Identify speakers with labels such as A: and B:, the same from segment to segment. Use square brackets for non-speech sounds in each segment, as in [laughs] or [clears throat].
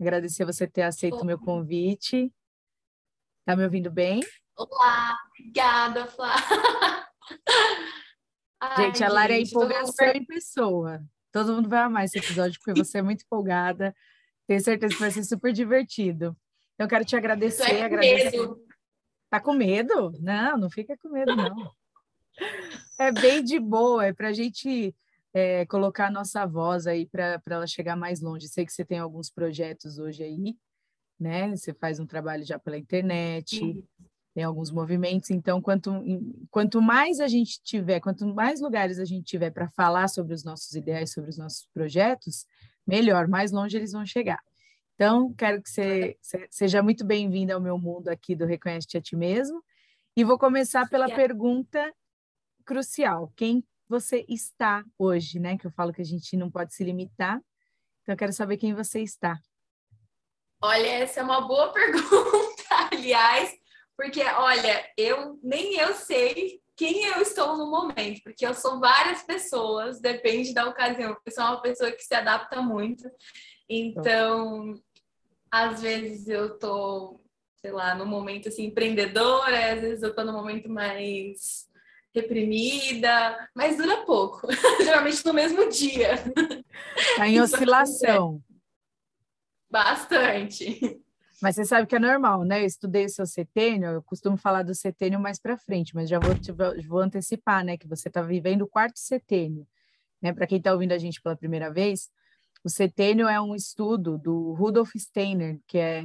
A: Agradecer você ter aceito o meu convite. Tá me ouvindo bem?
B: Olá, obrigada, Flá. [laughs]
A: gente, a Lara é empolgação tô... em pessoa. Todo mundo vai amar esse episódio porque você é muito empolgada. Tenho certeza que vai ser super divertido. Então, eu quero te agradecer.
B: É
A: com agradecer.
B: medo.
A: Tá com medo? Não, não fica com medo, não. É bem de boa, é para a gente é, colocar a nossa voz aí para ela chegar mais longe. Sei que você tem alguns projetos hoje aí, né? Você faz um trabalho já pela internet, Sim. tem alguns movimentos. Então, quanto, quanto mais a gente tiver, quanto mais lugares a gente tiver para falar sobre os nossos ideais, sobre os nossos projetos, melhor, mais longe eles vão chegar. Então, quero que você seja muito bem-vinda ao meu mundo aqui do Reconhece-te a Ti Mesmo. E vou começar pela pergunta crucial: quem você está hoje, né? Que eu falo que a gente não pode se limitar. Então, eu quero saber quem você está.
B: Olha, essa é uma boa [laughs] pergunta, aliás, porque, olha, eu nem eu sei quem eu estou no momento, porque eu sou várias pessoas, depende da ocasião. Eu sou uma pessoa que se adapta muito, então, às vezes eu tô, sei lá, no momento assim empreendedora, às vezes eu tô no momento mais reprimida, mas dura pouco, [laughs] geralmente no mesmo dia.
A: Está em oscilação.
B: Bastante.
A: Mas você sabe que é normal, né? Eu estudei o seu setênio, eu costumo falar do setênio mais para frente, mas já vou, te, vou antecipar, né? Que você está vivendo o quarto setênio. Né? Para quem está ouvindo a gente pela primeira vez, o setênio é um estudo do Rudolf Steiner, que é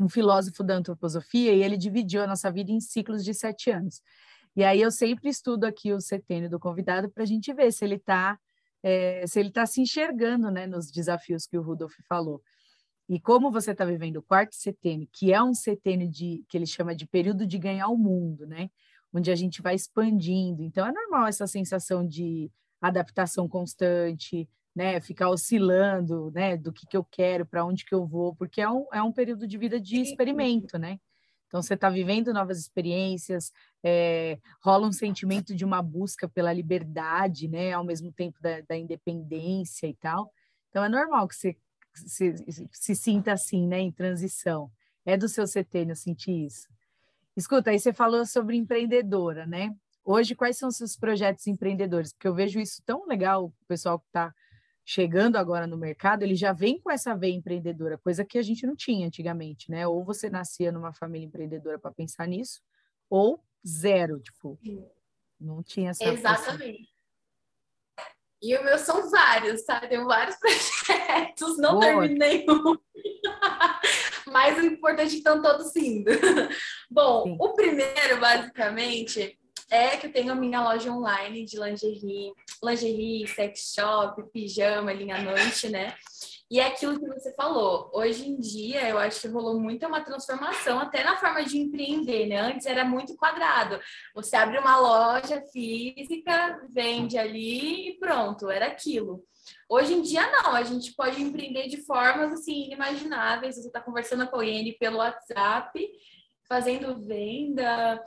A: um filósofo da antroposofia, e ele dividiu a nossa vida em ciclos de sete anos. E aí eu sempre estudo aqui o setênio do convidado para a gente ver se ele está é, se ele está se enxergando né, nos desafios que o Rudolf falou. E como você está vivendo o quarto setênio, que é um setênio de, que ele chama de período de ganhar o mundo, né? Onde a gente vai expandindo. Então é normal essa sensação de adaptação constante, né? Ficar oscilando, né? Do que, que eu quero, para onde que eu vou, porque é um, é um período de vida de experimento, né? Então, você está vivendo novas experiências, é, rola um sentimento de uma busca pela liberdade, né, ao mesmo tempo da, da independência e tal. Então, é normal que você se, se, sinta assim, né, em transição. É do seu setênio sentir isso. Escuta, aí você falou sobre empreendedora, né? Hoje, quais são os seus projetos empreendedores? Porque eu vejo isso tão legal, o pessoal que está chegando agora no mercado, ele já vem com essa veia empreendedora, coisa que a gente não tinha antigamente, né? Ou você nascia numa família empreendedora para pensar nisso, ou zero, tipo, não tinha essa.
B: Exatamente. E os meus são vários, sabe? Tenho vários [laughs] projetos, não Boa. terminei nenhum. Mas o importante é que estão todos indo. [laughs] Bom, Sim. o primeiro, basicamente, é que eu tenho a minha loja online de lingerie, lingerie, sex shop, pijama, linha à noite, né? E é aquilo que você falou. Hoje em dia, eu acho que rolou muito uma transformação até na forma de empreender, né? Antes era muito quadrado. Você abre uma loja física, vende ali e pronto, era aquilo. Hoje em dia, não. A gente pode empreender de formas, assim, inimagináveis. Você está conversando com alguém pelo WhatsApp, fazendo venda,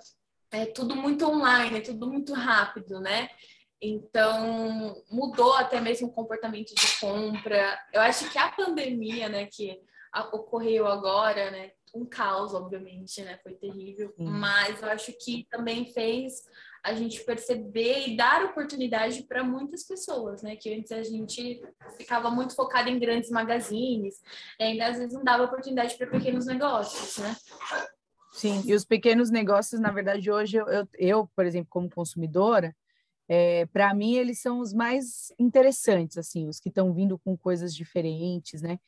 B: é tudo muito online, é tudo muito rápido, né? Então, mudou até mesmo o comportamento de compra. Eu acho que a pandemia, né, que ocorreu agora, né, um caos, obviamente, né, foi terrível, Sim. mas eu acho que também fez a gente perceber e dar oportunidade para muitas pessoas, né, que antes a gente ficava muito focado em grandes magazines, ainda às vezes não dava oportunidade para pequenos negócios, né?
A: Sim, e os pequenos negócios, na verdade, hoje eu, eu, eu por exemplo, como consumidora, é, para mim eles são os mais interessantes, assim, os que estão vindo com coisas diferentes, né?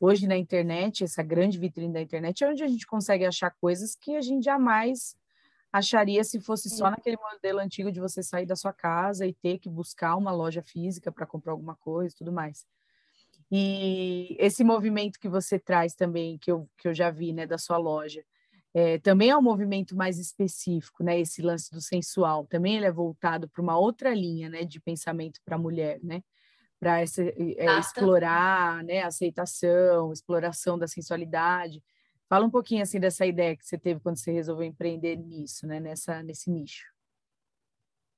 A: Hoje na internet, essa grande vitrine da internet é onde a gente consegue achar coisas que a gente jamais acharia se fosse só naquele modelo antigo de você sair da sua casa e ter que buscar uma loja física para comprar alguma coisa e tudo mais. E esse movimento que você traz também, que eu, que eu já vi, né, da sua loja, é, também é um movimento mais específico, né? Esse lance do sensual, também ele é voltado para uma outra linha, né, de pensamento para a mulher, né? Para é, explorar, né, aceitação, exploração da sensualidade. Fala um pouquinho assim dessa ideia que você teve quando você resolveu empreender nisso, né, nessa nesse nicho.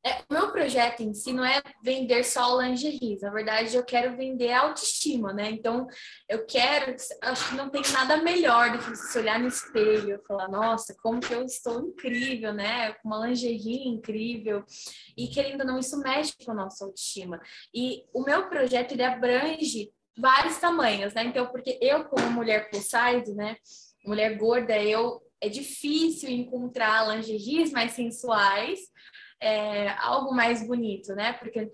B: É, o meu projeto em si não é vender só lingerie, na verdade eu quero vender autoestima, né? Então eu quero, acho que não tem nada melhor do que você olhar no espelho e falar, nossa, como que eu estou incrível, né? Com uma lingerie incrível. E querendo ou não, isso mexe com a nossa autoestima. E o meu projeto ele abrange vários tamanhos, né? Então, porque eu, como mulher plus size, né? Mulher gorda, eu é difícil encontrar lingeries mais sensuais é, algo mais bonito, né? Porque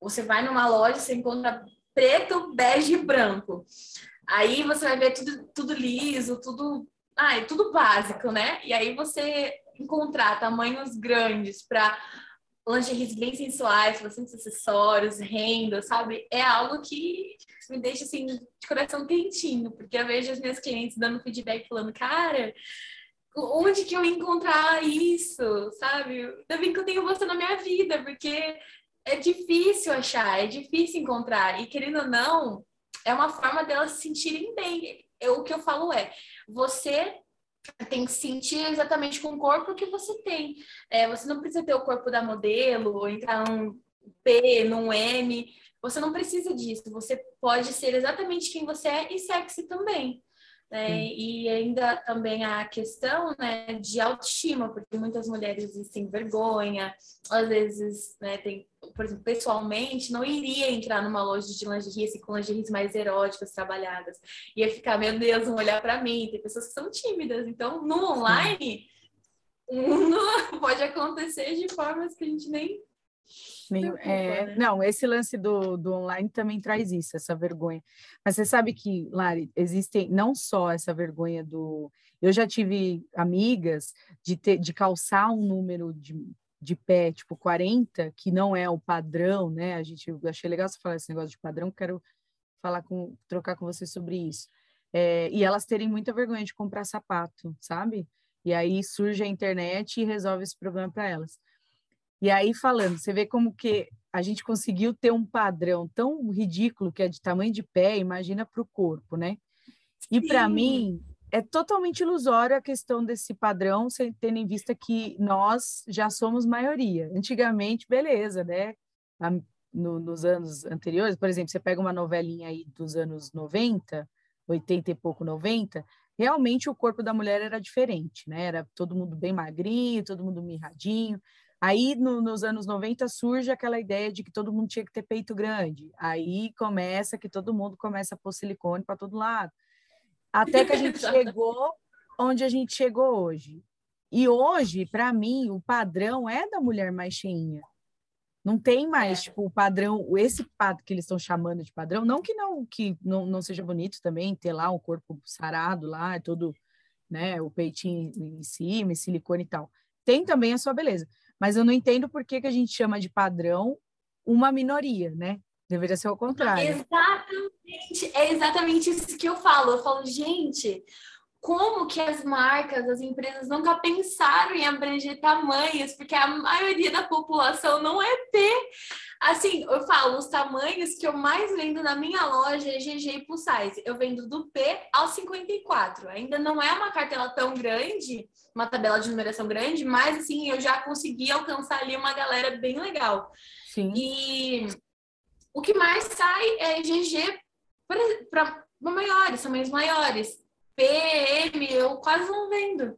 B: você vai numa loja, você encontra preto, bege e branco. Aí você vai ver tudo, tudo liso, tudo, ah, tudo básico, né? E aí você encontrar tamanhos grandes para lingeries bem sensuais, bastante acessórios, renda, sabe? É algo que me deixa assim de coração quentinho, porque eu vejo as minhas clientes dando feedback falando, cara, onde que eu encontrar isso, sabe? Ainda bem que eu tenho você na minha vida, porque é difícil achar, é difícil encontrar. E querendo ou não, é uma forma delas se sentirem bem. Eu, o que eu falo é, você tem que sentir exatamente com o corpo que você tem. É, você não precisa ter o corpo da modelo, ou entrar num P, num M. Você não precisa disso. Você pode ser exatamente quem você é e sexy também. Né? E ainda também a questão né, de autoestima, porque muitas mulheres têm vergonha, às vezes, né, tem, por exemplo, pessoalmente, não iria entrar numa loja de lingerie assim, com lingeries mais eróticas trabalhadas. Ia ficar, meu Deus, vão olhar para mim. Tem pessoas que são tímidas. Então, no online, [laughs] pode acontecer de formas que a gente nem
A: é, né? Não, esse lance do, do online também traz isso, essa vergonha. Mas você sabe que, Lari, existem não só essa vergonha do. Eu já tive amigas de, ter, de calçar um número de, de pé, tipo 40, que não é o padrão, né? A gente eu achei legal você falar esse negócio de padrão, quero falar com, trocar com você sobre isso. É, e elas terem muita vergonha de comprar sapato, sabe? E aí surge a internet e resolve esse problema para elas. E aí, falando, você vê como que a gente conseguiu ter um padrão tão ridículo que é de tamanho de pé, imagina para o corpo, né? E para mim, é totalmente ilusório a questão desse padrão, tendo em vista que nós já somos maioria. Antigamente, beleza, né? No, nos anos anteriores, por exemplo, você pega uma novelinha aí dos anos 90, 80 e pouco, 90, realmente o corpo da mulher era diferente, né? Era todo mundo bem magrinho, todo mundo mirradinho. Aí, no, nos anos 90, surge aquela ideia de que todo mundo tinha que ter peito grande. Aí começa que todo mundo começa a pôr silicone para todo lado. Até que a gente [laughs] chegou onde a gente chegou hoje. E hoje, para mim, o padrão é da mulher mais cheinha. Não tem mais, é. tipo, o padrão, esse padrão que eles estão chamando de padrão, não que não que não, não seja bonito também ter lá um corpo sarado lá, todo, né, o peitinho em cima, silicone e tal. Tem também a sua beleza mas eu não entendo por que, que a gente chama de padrão uma minoria, né? Deveria ser o contrário.
B: Exatamente, é exatamente isso que eu falo. Eu falo, gente, como que as marcas, as empresas nunca pensaram em abranger tamanhos, porque a maioria da população não é P. Assim, eu falo, os tamanhos que eu mais vendo na minha loja é GG e plus size. Eu vendo do P ao 54. Ainda não é uma cartela tão grande, uma tabela de numeração grande, mas assim, eu já consegui alcançar ali uma galera bem legal. Sim. E o que mais sai é GG para maiores, tamanhos maiores. PM, eu quase não vendo.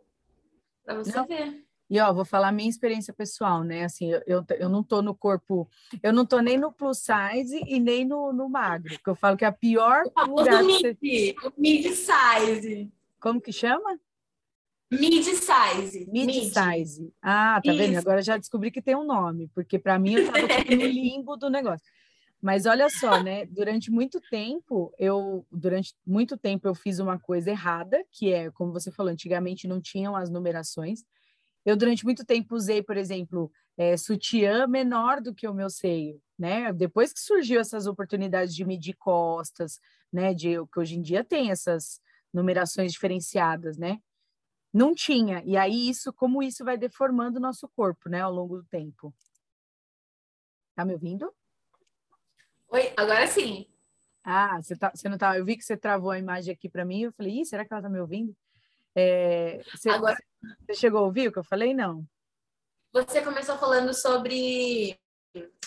B: Para você não. ver.
A: E ó, vou falar minha experiência pessoal, né? Assim, eu, eu, eu não tô no corpo, eu não tô nem no plus size e nem no, no magro, porque eu falo que é a pior
B: lugar. Mid, você... mid size.
A: Como que chama?
B: Mid size.
A: Mid, mid. size. Ah, tá Isso. vendo? Agora já descobri que tem um nome, porque para mim eu tava no limbo do negócio. Mas olha só, né? Durante muito tempo, eu durante muito tempo eu fiz uma coisa errada, que é, como você falou, antigamente não tinham as numerações. Eu, durante muito tempo, usei, por exemplo, é, sutiã menor do que o meu seio, né? Depois que surgiu essas oportunidades de medir costas, né? De que hoje em dia tem essas numerações diferenciadas, né? Não tinha. E aí, isso, como isso vai deformando o nosso corpo, né, ao longo do tempo. Tá me ouvindo?
B: Oi, agora sim.
A: Ah, você, tá, você não tá. Eu vi que você travou a imagem aqui para mim. Eu falei, Ih, será que ela tá me ouvindo? É, você, Agora... você chegou a ouvir o que eu falei? Não.
B: Você começou falando sobre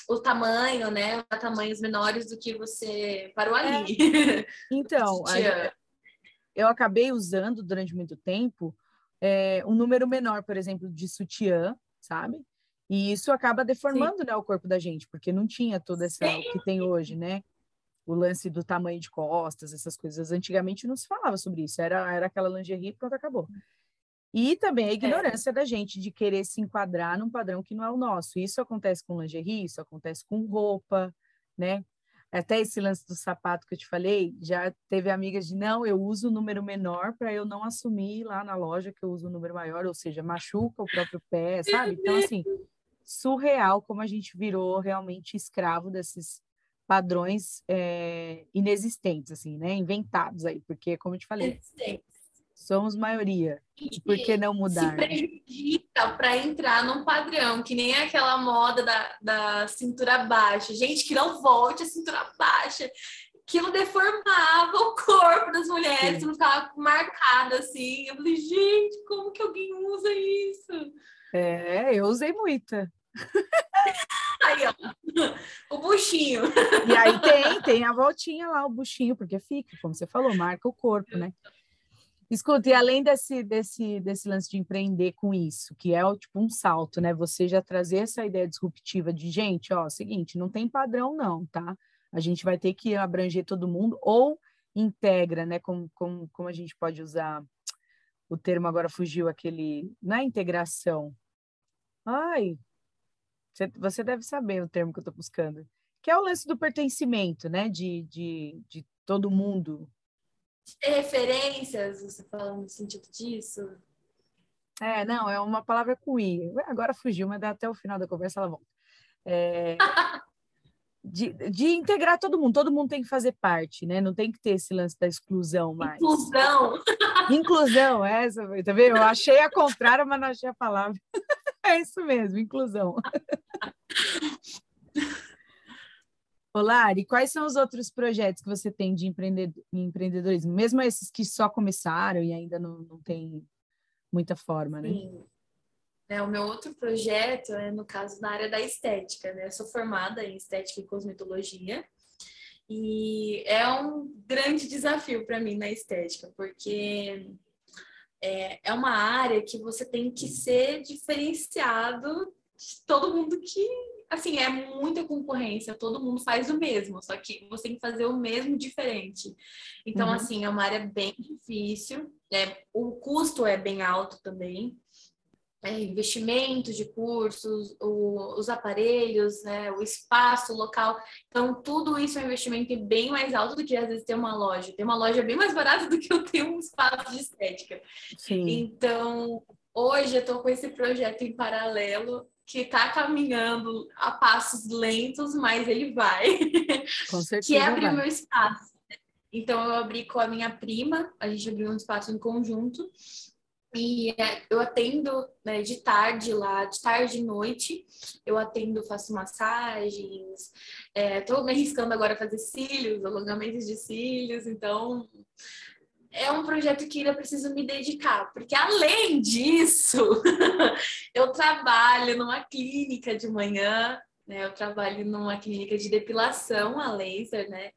B: o tamanho, né? Tamanhos menores do que você parou ali.
A: É. [laughs] Então, [laughs] eu acabei usando durante muito tempo é, um número menor, por exemplo, de sutiã, sabe? E isso acaba deformando né, o corpo da gente, porque não tinha toda essa Sim. que tem hoje, né? o lance do tamanho de costas, essas coisas. Antigamente não se falava sobre isso, era, era aquela lingerie e pronto, acabou. E também a é. ignorância é. da gente de querer se enquadrar num padrão que não é o nosso. Isso acontece com lingerie, isso acontece com roupa, né? Até esse lance do sapato que eu te falei, já teve amigas de não, eu uso o número menor para eu não assumir lá na loja que eu uso o número maior, ou seja, machuca o próprio pé, sabe? Então, assim, surreal como a gente virou realmente escravo desses padrões é, inexistentes, assim, né? Inventados aí, porque, como eu te falei, somos maioria. E por que não mudar? Se
B: prejudica para entrar num padrão, que nem aquela moda da, da cintura baixa. Gente, que não volte a cintura baixa. Aquilo deformava o corpo das mulheres, não ficava marcada assim. Eu falei, gente, como que alguém usa isso?
A: É, eu usei muita.
B: Aí, ó, [laughs] o buchinho.
A: E aí tem, tem a voltinha lá, o buchinho, porque fica, como você falou, marca o corpo, né? Escuta, e além desse, desse, desse lance de empreender com isso, que é tipo um salto, né? Você já trazer essa ideia disruptiva de, gente, ó, seguinte, não tem padrão não, tá? A gente vai ter que abranger todo mundo, ou integra, né? Como, como, como a gente pode usar o termo agora fugiu aquele, na é integração. Ai, você, deve saber o termo que eu estou buscando. Que é o lance do pertencimento, né? De, de, de todo mundo.
B: Ter referências, você falando no sentido disso?
A: É, não, é uma palavra com I. Agora fugiu, mas até o final da conversa ela volta. É, [laughs] de, de, integrar todo mundo, todo mundo tem que fazer parte, né? Não tem que ter esse lance da exclusão mais.
B: Inclusão! [laughs]
A: Inclusão, essa, tá vendo? Eu achei a contrária, mas não achei a palavra. É isso mesmo, inclusão. Olá, e quais são os outros projetos que você tem de empreendedorismo? Mesmo esses que só começaram e ainda não, não tem muita forma, né? Sim.
B: É, o meu outro projeto é, no caso, na área da estética, né? Eu sou formada em estética e cosmetologia e é um grande desafio para mim na estética, porque é, é uma área que você tem que ser diferenciado de todo mundo que, assim, é muita concorrência, todo mundo faz o mesmo, só que você tem que fazer o mesmo diferente. Então, uhum. assim, é uma área bem difícil, é, o custo é bem alto também, é, investimentos de cursos, o, os aparelhos, né, o espaço, o local. Então, tudo isso é um investimento bem mais alto do que às vezes ter uma loja. Ter uma loja é bem mais barata do que eu ter um espaço de estética. Sim. Então, hoje eu estou com esse projeto em paralelo que está caminhando a passos lentos, mas ele vai. [laughs] Com certeza. que é abrir o meu espaço. Então, eu abri com a minha prima, a gente abriu um espaço em conjunto. E é, eu atendo né, de tarde lá, de tarde e noite. Eu atendo, faço massagens. Estou é, me arriscando agora a fazer cílios, alongamentos de cílios. Então, é um projeto que ainda preciso me dedicar. Porque, além disso, [laughs] eu trabalho numa clínica de manhã. Né, eu trabalho numa clínica de depilação a laser, né?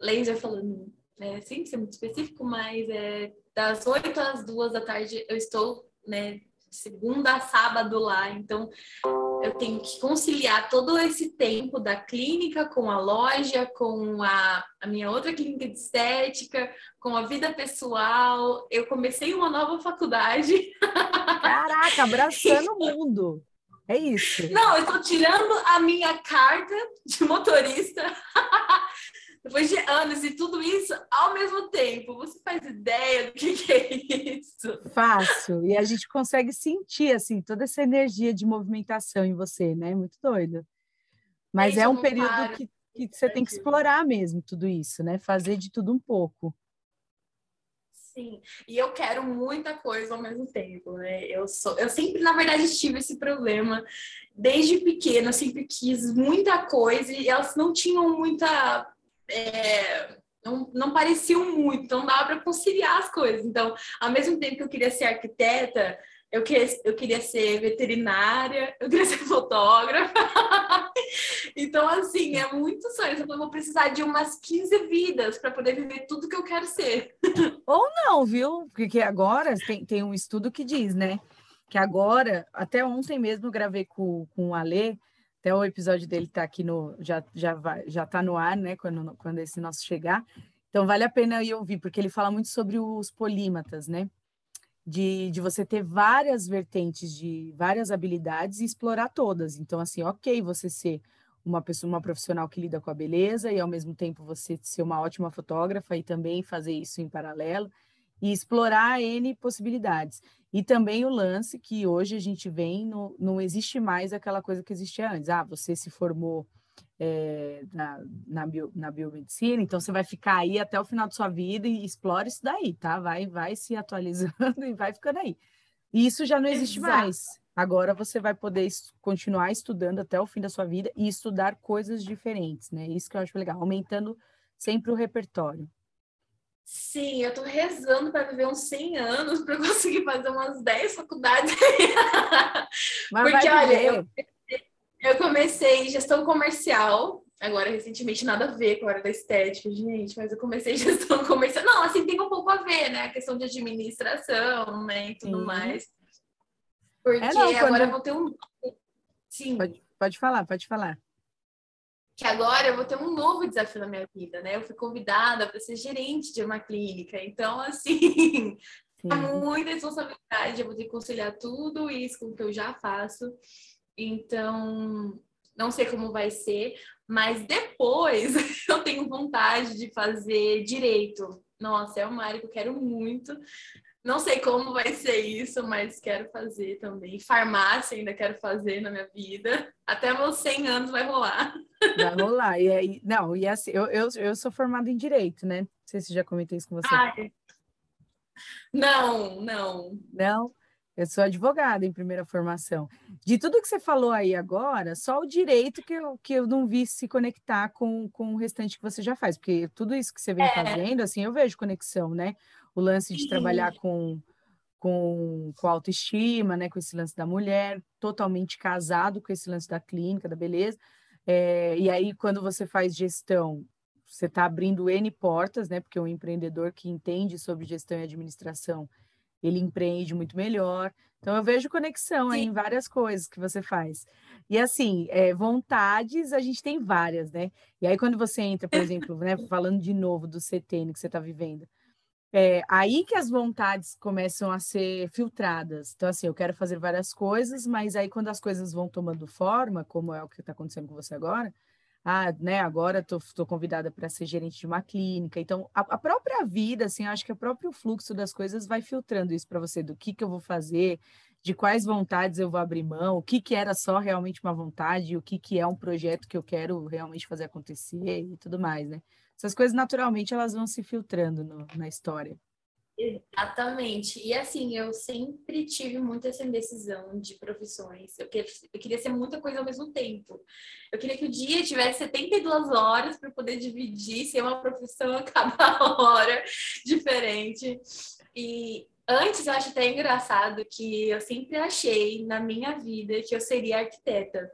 B: Laser falando, né, sem ser muito específico, mas é das 8 às 2 da tarde eu estou, né, segunda a sábado lá, então eu tenho que conciliar todo esse tempo da clínica com a loja, com a, a minha outra clínica de estética, com a vida pessoal. Eu comecei uma nova faculdade.
A: Caraca, abraçando o mundo. É isso.
B: Não, eu estou tirando a minha carta de motorista depois de anos e tudo isso ao mesmo tempo. Você faz ideia do que, que é isso?
A: Fácil. E a gente consegue sentir, assim, toda essa energia de movimentação em você, né? Muito doido. Mas é um período que, que você tem que explorar mesmo tudo isso, né? Fazer de tudo um pouco.
B: Sim, e eu quero muita coisa ao mesmo tempo, né? Eu sou, eu sempre, na verdade, tive esse problema desde pequena, eu sempre quis muita coisa e elas não tinham muita. É, não, não pareciam muito, então dava para conciliar as coisas. Então, ao mesmo tempo que eu queria ser arquiteta, eu queria, eu queria ser veterinária, eu queria ser [laughs] fotógrafa. então, assim, é muito sonho. Eu vou precisar de umas 15 vidas para poder viver tudo que eu quero ser.
A: Ou não, viu? Porque agora tem, tem um estudo que diz, né? Que agora, até ontem mesmo, eu gravei com, com o Alê, até o episódio dele tá aqui no. Já, já, vai, já tá no ar, né? Quando, quando esse nosso chegar. Então, vale a pena ir ouvir, porque ele fala muito sobre os polímatas, né? de, de você ter várias vertentes de várias habilidades e explorar todas. Então, assim, ok, você ser uma pessoa, uma profissional que lida com a beleza e ao mesmo tempo você ser uma ótima fotógrafa e também fazer isso em paralelo e explorar N possibilidades. E também o lance que hoje a gente vem, no, não existe mais aquela coisa que existia antes. Ah, você se formou é, na, na, bio, na biomedicina, então você vai ficar aí até o final da sua vida e explora isso daí, tá? Vai, vai se atualizando [laughs] e vai ficando aí. E isso já não existe Exato. mais. Agora você vai poder continuar estudando até o fim da sua vida e estudar coisas diferentes, né? Isso que eu acho legal, aumentando sempre o repertório.
B: Sim, eu tô rezando para viver uns 100 anos para conseguir fazer umas 10 faculdades.
A: Mas Porque, olha, eu,
B: eu comecei gestão comercial, agora recentemente nada a ver com a área da estética, gente, mas eu comecei [laughs] gestão comercial. Não, assim, tem um pouco a ver, né? A questão de administração, né, e tudo Sim. mais. Porque é, não, quando... agora eu vou ter um.
A: Sim. Pode, pode falar, pode falar.
B: Que agora eu vou ter um novo desafio na minha vida, né? Eu fui convidada para ser gerente de uma clínica. Então, assim, [laughs] é muita responsabilidade. Eu vou ter que conciliar tudo isso com o que eu já faço. Então, não sei como vai ser, mas depois [laughs] eu tenho vontade de fazer direito. Nossa, é uma área que eu quero muito. Não sei como vai ser isso, mas quero fazer também. Farmácia ainda quero fazer na minha vida. Até meus 100 anos vai rolar.
A: Vai rolar. E aí, não, e assim, eu, eu, eu sou formada em Direito, né? Não sei se já comentei isso com você. Ai,
B: não, não.
A: Não? Eu sou advogada em primeira formação. De tudo que você falou aí agora, só o direito que eu, que eu não vi se conectar com, com o restante que você já faz, porque tudo isso que você vem é. fazendo, assim, eu vejo conexão, né? O lance de trabalhar com, com, com autoestima, né? Com esse lance da mulher, totalmente casado com esse lance da clínica, da beleza. É, e aí, quando você faz gestão, você está abrindo N portas, né? Porque um empreendedor que entende sobre gestão e administração ele empreende muito melhor. Então, eu vejo conexão aí em várias coisas que você faz. E assim, é, vontades, a gente tem várias, né? E aí, quando você entra, por exemplo, né, falando de novo do CTN que você está vivendo, é aí que as vontades começam a ser filtradas. Então, assim, eu quero fazer várias coisas, mas aí quando as coisas vão tomando forma, como é o que está acontecendo com você agora, ah, né, agora estou convidada para ser gerente de uma clínica. Então, a, a, própria vida, assim, acho que o próprio fluxo das coisas vai filtrando isso para você, do que, que eu vou fazer, de quais vontades eu vou abrir mão, o que, que era só realmente uma vontade, o que, que é um projeto que eu quero realmente fazer acontecer e tudo mais, né? Essas coisas, naturalmente, elas vão se filtrando no, na história.
B: Exatamente. E assim, eu sempre tive muita essa indecisão de profissões. Eu queria, eu queria ser muita coisa ao mesmo tempo. Eu queria que o dia tivesse 72 horas para poder dividir, ser uma profissão a cada [laughs] hora diferente. E antes eu acho até engraçado que eu sempre achei na minha vida que eu seria arquiteta.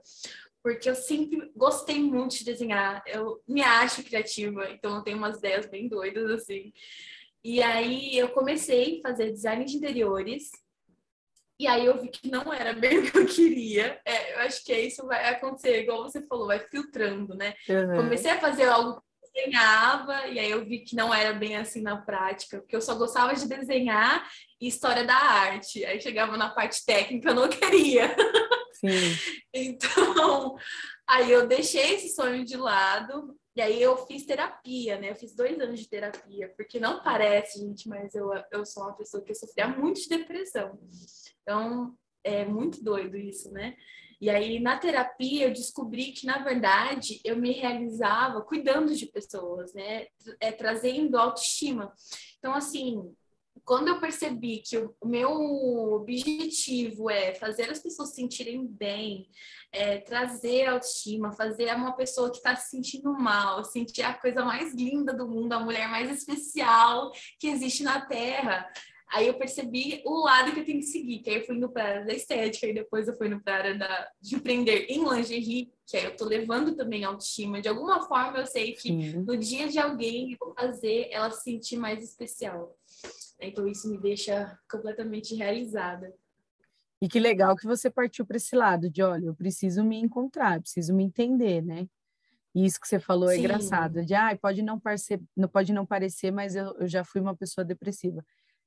B: Porque eu sempre gostei muito de desenhar. Eu me acho criativa, então eu tenho umas ideias bem doidas assim. E aí eu comecei a fazer design de interiores. E aí eu vi que não era bem [laughs] o que eu queria. É, eu acho que é isso vai acontecer, igual você falou, vai filtrando, né? Uhum. Comecei a fazer algo que eu desenhava, e aí eu vi que não era bem assim na prática, porque eu só gostava de desenhar e história da arte. Aí chegava na parte técnica, eu não [laughs] queria.
A: Sim. [laughs]
B: então, Aí eu deixei esse sonho de lado, e aí eu fiz terapia, né? Eu fiz dois anos de terapia, porque não parece, gente, mas eu, eu sou uma pessoa que sofria muito de depressão. Então, é muito doido isso, né? E aí, na terapia, eu descobri que, na verdade, eu me realizava cuidando de pessoas, né? É, trazendo autoestima. Então, assim, quando eu percebi que o meu objetivo é fazer as pessoas se sentirem bem, é, trazer autoestima, fazer uma pessoa que está se sentindo mal, sentir a coisa mais linda do mundo, a mulher mais especial que existe na Terra. Aí eu percebi o lado que eu tenho que seguir, que aí eu fui indo para a área da estética, e depois eu fui indo para a área da, de empreender em lingerie, que aí eu tô levando também autoestima. De alguma forma eu sei que Sim. no dia de alguém eu vou fazer ela se sentir mais especial. Então isso me deixa completamente realizada.
A: E que legal que você partiu para esse lado de, olha, eu preciso me encontrar, preciso me entender, né? E isso que você falou é Sim. é engraçado, de, ah, pode não parecer, não pode não parecer, mas eu, eu já fui uma pessoa depressiva.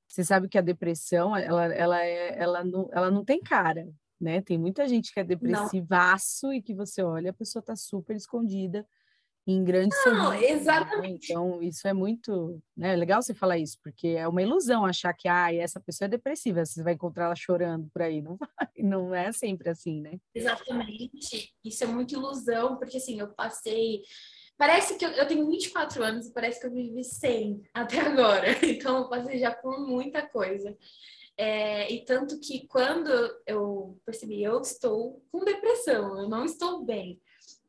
A: Você sabe que a depressão, ela, ela, é, ela, não, ela não tem cara, né? Tem muita gente que é depressivaço não. e que você olha, a pessoa está super escondida em grandes
B: Não, né? exatamente.
A: Né? Então, isso é muito, né? Legal você falar isso, porque é uma ilusão achar que ah, essa pessoa é depressiva, você vai encontrar ela chorando por aí, [laughs] não vai, não é sempre assim, né?
B: Exatamente. Isso é muito ilusão, porque assim, eu passei Parece que eu, eu tenho 24 anos e parece que eu vivi 100 [laughs] até agora. Então, eu passei já por muita coisa. É, e tanto que quando eu percebi, eu estou com depressão, eu não estou bem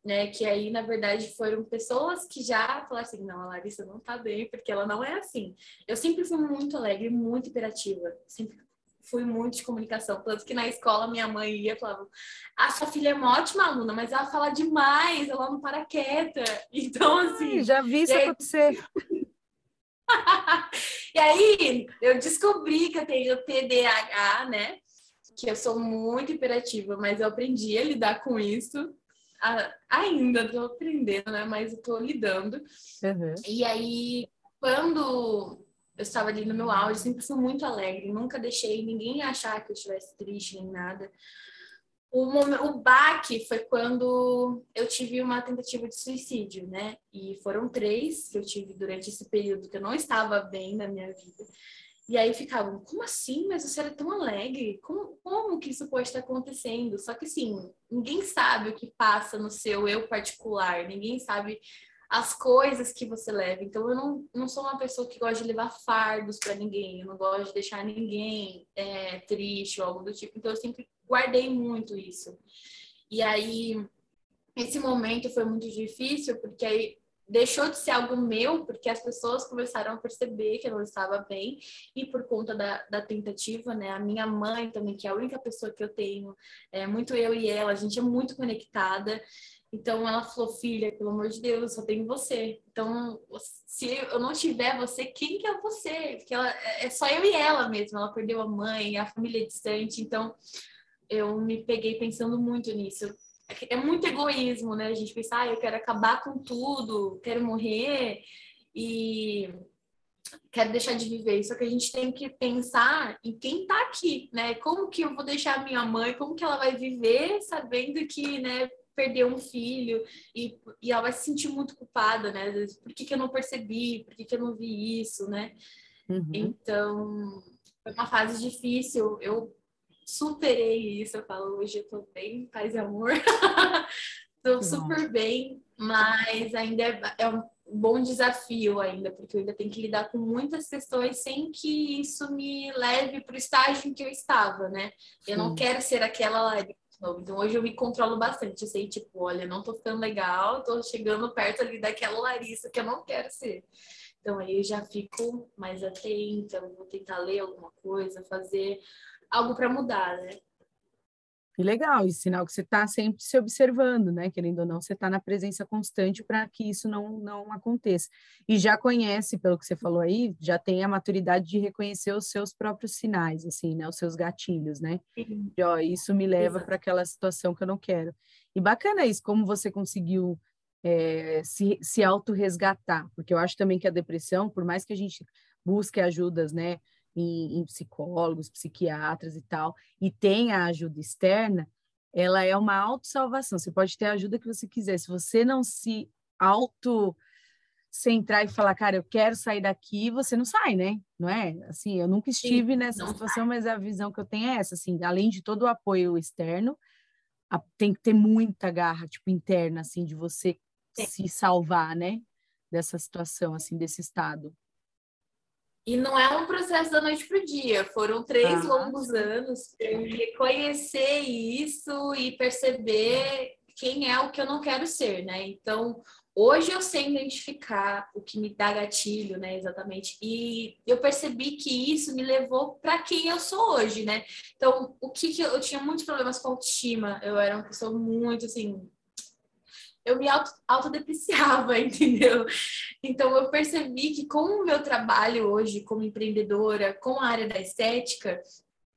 B: né? Que aí, na verdade, foram pessoas que já falaram assim: não, a Larissa não tá bem, porque ela não é assim. Eu sempre fui muito alegre, muito imperativa, sempre fui muito de comunicação. Tanto que na escola minha mãe ia e falava: a sua filha é uma ótima aluna, mas ela fala demais, ela não para quieta. [laughs] Então, assim.
A: Ai, já vi isso aí... acontecer. [laughs]
B: e aí, eu descobri que eu tenho TDAH, né? Que eu sou muito imperativa, mas eu aprendi a lidar com isso ainda estou aprendendo, né? Mas estou lidando. Uhum. E aí, quando eu estava ali no meu auge, sempre fui muito alegre, nunca deixei ninguém achar que eu estivesse triste nem nada. O, momento, o baque foi quando eu tive uma tentativa de suicídio, né? E foram três que eu tive durante esse período que eu não estava bem na minha vida. E aí ficavam, como assim? Mas você era tão alegre? Como, como que isso pode estar acontecendo? Só que assim, ninguém sabe o que passa no seu eu particular, ninguém sabe as coisas que você leva. Então eu não, não sou uma pessoa que gosta de levar fardos para ninguém, eu não gosto de deixar ninguém é, triste ou algo do tipo. Então eu sempre guardei muito isso. E aí, esse momento foi muito difícil, porque aí deixou de ser algo meu, porque as pessoas começaram a perceber que eu não estava bem, e por conta da, da tentativa, né? A minha mãe também, que é a única pessoa que eu tenho, é muito eu e ela, a gente é muito conectada. Então ela falou, filha, pelo amor de Deus, eu só tenho você. Então, se eu não tiver você, quem que é você? Porque ela, é só eu e ela mesmo. Ela perdeu a mãe, a família é distante. Então, eu me peguei pensando muito nisso é muito egoísmo, né? A gente pensar, ah, eu quero acabar com tudo, quero morrer e quero deixar de viver. Só que a gente tem que pensar em quem tá aqui, né? Como que eu vou deixar a minha mãe, como que ela vai viver sabendo que, né, perdeu um filho e, e ela vai se sentir muito culpada, né? Por que, que eu não percebi? Por que, que eu não vi isso, né? Uhum. Então, foi uma fase difícil. Eu superei isso. Eu falo, hoje eu tô bem, paz e amor. [laughs] tô super bem, mas ainda é, é, um bom desafio ainda, porque eu ainda tenho que lidar com muitas questões sem que isso me leve para o estágio em que eu estava, né? Eu não quero ser aquela Larissa Então hoje eu me controlo bastante. Eu sei, tipo, olha, não tô ficando legal, tô chegando perto ali daquela Larissa que eu não quero ser. Então aí eu já fico mais atenta, vou tentar ler alguma coisa, fazer algo para mudar, né?
A: Que legal, e sinal que você está sempre se observando, né? Querendo ou não, você está na presença constante para que isso não, não aconteça. E já conhece, pelo que você falou aí, já tem a maturidade de reconhecer os seus próprios sinais, assim, né? Os seus gatilhos, né? Sim. ó, isso me leva para aquela situação que eu não quero. E bacana isso, como você conseguiu é, se, se auto-resgatar, porque eu acho também que a depressão, por mais que a gente busque ajudas, né? Em, em psicólogos, psiquiatras e tal, e tem a ajuda externa, ela é uma autossalvação. Você pode ter a ajuda que você quiser. Se você não se auto centrar e falar, cara, eu quero sair daqui, você não sai, né? Não é? Assim, eu nunca estive Sim, nessa situação, sai. mas a visão que eu tenho é essa, assim, além de todo o apoio externo, a, tem que ter muita garra, tipo, interna, assim, de você Sim. se salvar, né? Dessa situação, assim, desse estado.
B: E não é um processo da noite para o dia, foram três ah. longos anos para eu reconhecer isso e perceber quem é o que eu não quero ser, né? Então, hoje eu sei identificar o que me dá gatilho, né? Exatamente. E eu percebi que isso me levou para quem eu sou hoje, né? Então, o que, que eu, eu tinha muitos problemas com autoestima, eu era uma pessoa muito assim eu me auto, autodepreciava, [laughs] entendeu? Então eu percebi que com o meu trabalho hoje como empreendedora, com a área da estética,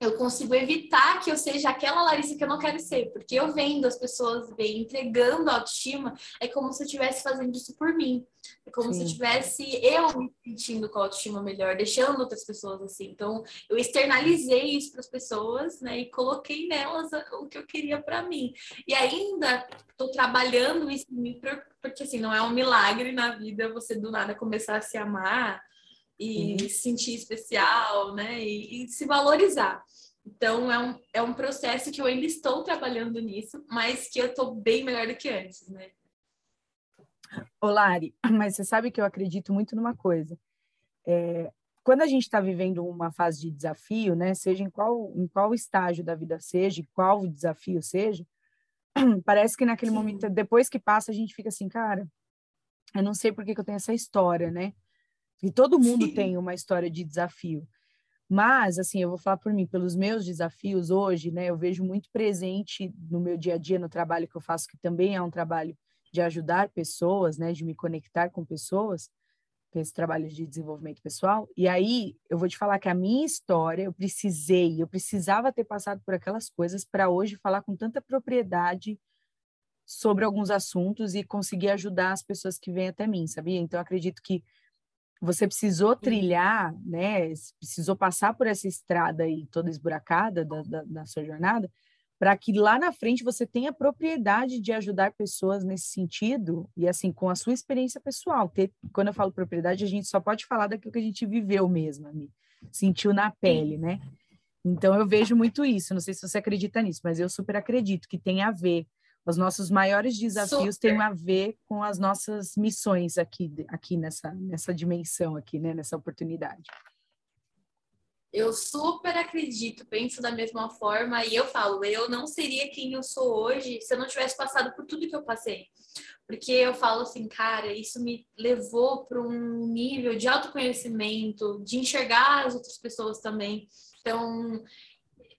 B: eu consigo evitar que eu seja aquela Larissa que eu não quero ser, porque eu vendo as pessoas bem entregando autoestima, é como se eu estivesse fazendo isso por mim. É como Sim. se eu tivesse eu me sentindo com a autoestima melhor, deixando outras pessoas assim. Então, eu externalizei isso para as pessoas, né, e coloquei nelas o que eu queria para mim. E ainda estou trabalhando isso em mim, porque assim, não é um milagre na vida você do nada começar a se amar e uhum. se sentir especial, né? E, e, se valorizar. Então, é um, é um processo que eu ainda estou trabalhando nisso, mas que eu estou bem melhor do que antes, né?
A: Ô, Lari, [clears throat] mas você sabe que eu acredito muito numa coisa. É, quando a gente está vivendo uma fase de desafio, né? Seja em qual, em qual estágio da vida seja, qual desafio seja, [clears throat] parece que naquele Sim. momento, depois que passa, a gente fica assim, cara, eu não sei por que, que eu tenho essa história, né? E todo mundo Sim. tem uma história de desafio. Mas, assim, eu vou falar por mim, pelos meus desafios hoje, né? Eu vejo muito presente no meu dia a dia, no trabalho que eu faço, que também é um trabalho de ajudar pessoas, né? De me conectar com pessoas, é esse trabalho de desenvolvimento pessoal. E aí, eu vou te falar que a minha história, eu precisei, eu precisava ter passado por aquelas coisas para hoje falar com tanta propriedade sobre alguns assuntos e conseguir ajudar as pessoas que vêm até mim, sabia? Então, acredito que você precisou trilhar, né? Precisou passar por essa estrada aí toda esburacada da, da, da sua jornada, para que lá na frente você tenha propriedade de ajudar pessoas nesse sentido e assim com a sua experiência pessoal. Ter, quando eu falo propriedade, a gente só pode falar daquilo que a gente viveu mesmo, sentiu na pele, né? Então eu vejo muito isso. Não sei se você acredita nisso, mas eu super acredito que tem a ver os nossos maiores desafios Super. têm a ver com as nossas missões aqui, aqui nessa, nessa dimensão aqui, né? Nessa oportunidade.
B: Eu super acredito, penso da mesma forma e eu falo, eu não seria quem eu sou hoje se eu não tivesse passado por tudo que eu passei. Porque eu falo assim, cara, isso me levou para um nível de autoconhecimento, de enxergar as outras pessoas também. Então,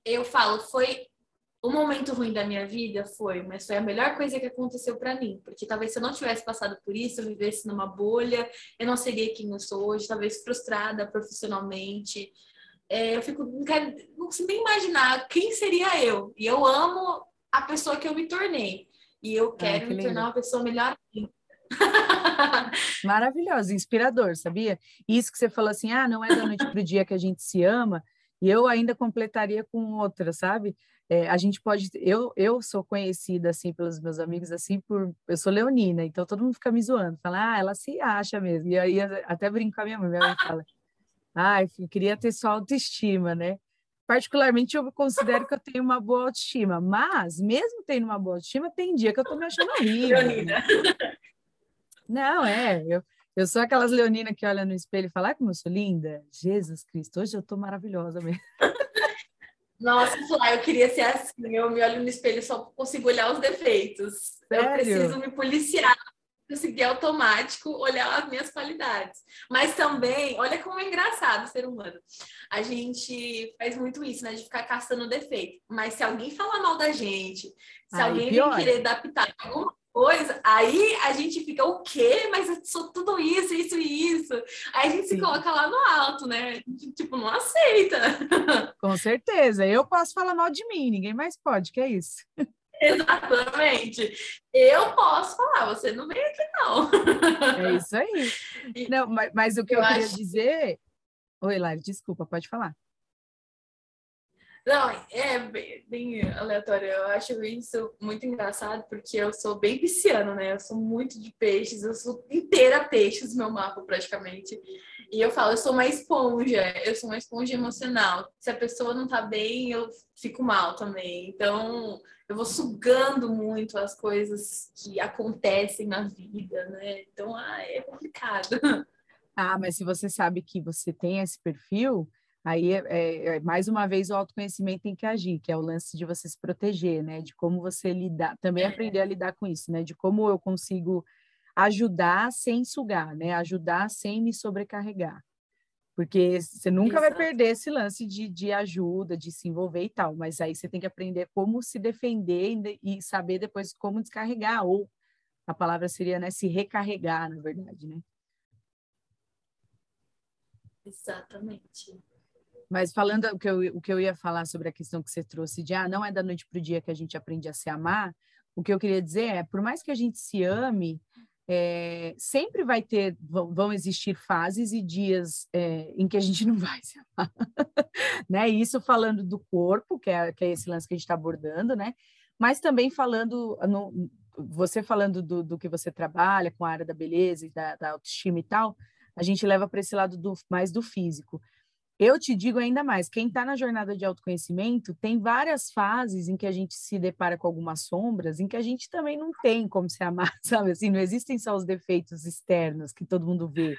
B: eu falo, foi o momento ruim da minha vida foi, mas foi a melhor coisa que aconteceu para mim, porque talvez se eu não tivesse passado por isso, eu vivesse numa bolha, eu não seria quem eu sou hoje, talvez frustrada profissionalmente. É, eu fico, não, quero, não consigo nem imaginar quem seria eu. E eu amo a pessoa que eu me tornei. E eu quero ah, que me tornar uma pessoa melhor [laughs]
A: Maravilhoso, inspirador, sabia? Isso que você falou assim, ah, não é da noite para o dia que a gente se ama, e eu ainda completaria com outra, sabe? É, a gente pode, eu, eu sou conhecida assim pelos meus amigos assim por, eu sou leonina, então todo mundo fica me zoando, fala, ah, ela se acha mesmo, e aí até brinco com a minha mãe, minha mãe fala, ah, eu queria ter sua autoestima, né? Particularmente eu considero que eu tenho uma boa autoestima, mas mesmo tendo uma boa autoestima, tem dia que eu tô me achando horrível. Leonina. Não, é, eu, eu sou aquelas leoninas que olham no espelho e falam, ah, como eu sou linda. Jesus Cristo, hoje eu tô maravilhosa mesmo.
B: Nossa, eu queria ser assim. Eu me olho no espelho só consigo olhar os defeitos. Sério? Eu preciso me policiar, conseguir automático olhar as minhas qualidades. Mas também, olha como é engraçado ser humano. A gente faz muito isso, né? De ficar caçando defeito. Mas se alguém falar mal da gente, se Ai, alguém vem querer adaptar alguma coisa, aí a gente fica, o quê? Mas eu sou tudo isso, isso e isso. Aí a gente Sim. se coloca lá no alto, né? Tipo, não aceita. [laughs]
A: Com certeza. Eu posso falar mal de mim, ninguém mais pode, que é isso.
B: Exatamente. Eu posso falar, você não vem aqui, não.
A: É isso aí. [laughs] Não, mas, mas o que eu, eu queria acho... dizer. Oi, Lari, desculpa, pode falar.
B: Não, é bem, bem, aleatório. Eu acho isso muito engraçado, porque eu sou bem pisciano, né? Eu sou muito de peixes, eu sou inteira peixes, meu mapa praticamente. E eu falo, eu sou uma esponja, eu sou uma esponja emocional. Se a pessoa não tá bem, eu fico mal também. Então, eu vou sugando muito as coisas que acontecem na vida, né? Então, ah, é complicado. [laughs]
A: Ah, mas se você sabe que você tem esse perfil, Aí, é, é, é, mais uma vez, o autoconhecimento tem que agir, que é o lance de você se proteger, né? De como você lidar, também é. aprender a lidar com isso, né? De como eu consigo ajudar sem sugar, né? Ajudar sem me sobrecarregar. Porque você nunca Exato. vai perder esse lance de, de ajuda, de se envolver e tal, mas aí você tem que aprender como se defender e saber depois como descarregar, ou a palavra seria, né, se recarregar, na verdade, né?
B: Exatamente.
A: Mas falando o que, eu, o que eu ia falar sobre a questão que você trouxe de ah, não é da noite para o dia que a gente aprende a se amar, o que eu queria dizer é, por mais que a gente se ame, é, sempre vai ter, vão, vão existir fases e dias é, em que a gente [laughs] não vai se amar, né? Isso falando do corpo, que é, que é esse lance que a gente está abordando, né? Mas também falando, no, você falando do, do que você trabalha com a área da beleza e da, da autoestima e tal, a gente leva para esse lado do, mais do físico. Eu te digo ainda mais, quem está na jornada de autoconhecimento tem várias fases em que a gente se depara com algumas sombras, em que a gente também não tem como se amar, [laughs] sabe? Assim, não existem só os defeitos externos que todo mundo vê.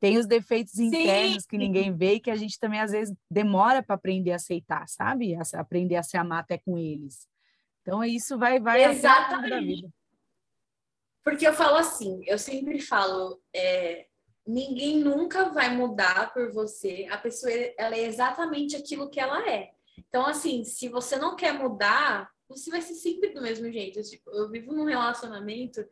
A: Tem os defeitos Sim. internos que ninguém vê e que a gente também às vezes demora para aprender a aceitar, sabe? A, aprender a se amar até com eles. Então isso vai vai
B: Exatamente. da vida. Porque eu falo assim, eu sempre falo, é, ninguém nunca vai mudar por você. A pessoa ela é exatamente aquilo que ela é. Então, assim, se você não quer mudar, você vai ser sempre do mesmo jeito. Tipo, eu vivo num relacionamento